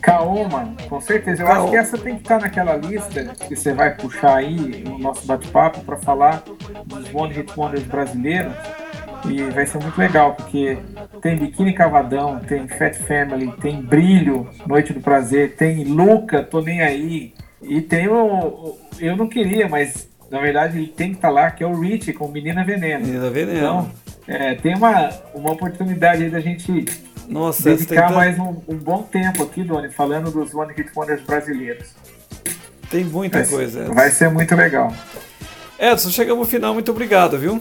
Kaoma, com certeza. Eu Kaoma. acho que essa tem que estar naquela lista que você vai puxar aí no nosso bate-papo para falar dos One Hit Wonders brasileiros. E vai ser muito legal, porque tem Biquíni Cavadão, tem Fat Family, tem Brilho, Noite do Prazer, tem Luca, Tô Nem Aí. E tem o. Eu não queria, mas na verdade ele tem que estar lá, que é o Rich com Menina Veneno. Menina Veneno. Então, é, tem uma, uma oportunidade aí da gente Nossa, dedicar mais um, um bom tempo aqui, Doni, falando dos One Hit Wonders brasileiros. tem muita Vai, coisa. Edson. vai ser muito legal. Edson, chegamos ao final, muito obrigado, viu?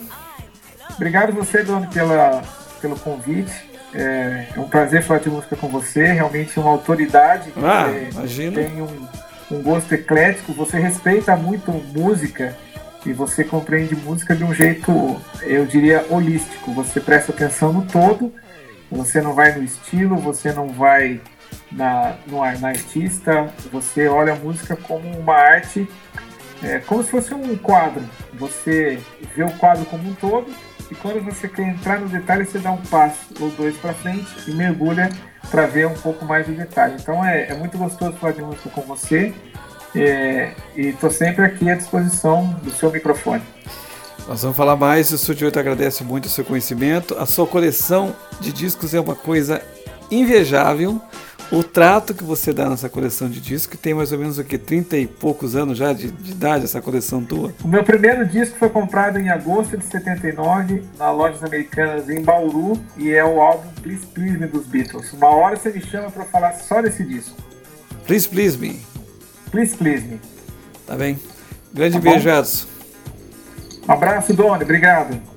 Obrigado você, Doni, pela, pelo convite. É, é um prazer falar de música com você. Realmente uma autoridade. Ah, É, imagina. Tem um, um gosto eclético. Você respeita muito música e você compreende música de um jeito, eu diria, holístico. Você presta atenção no todo. Você não vai no estilo, você não vai na, no, na artista. Você olha a música como uma arte, é, como se fosse um quadro. Você vê o quadro como um todo e quando você quer entrar no detalhe, você dá um passo ou dois para frente e mergulha para ver um pouco mais do detalhe. Então é, é muito gostoso falar de música com você é, e estou sempre aqui à disposição do seu microfone. Nós vamos falar mais. O Studio 8 agradece muito o seu conhecimento. A sua coleção de discos é uma coisa invejável. O trato que você dá nessa coleção de discos, que tem mais ou menos o que? 30 e poucos anos já de, de idade, essa coleção tua. O meu primeiro disco foi comprado em agosto de 79 na lojas americanas em Bauru e é o álbum Please Please Me dos Beatles. Uma hora você me chama para falar só desse disco. Please Please Me. Please Please Me. Tá bem? Grande Tá beijo, Edson. Abraço, Doni. Obrigado.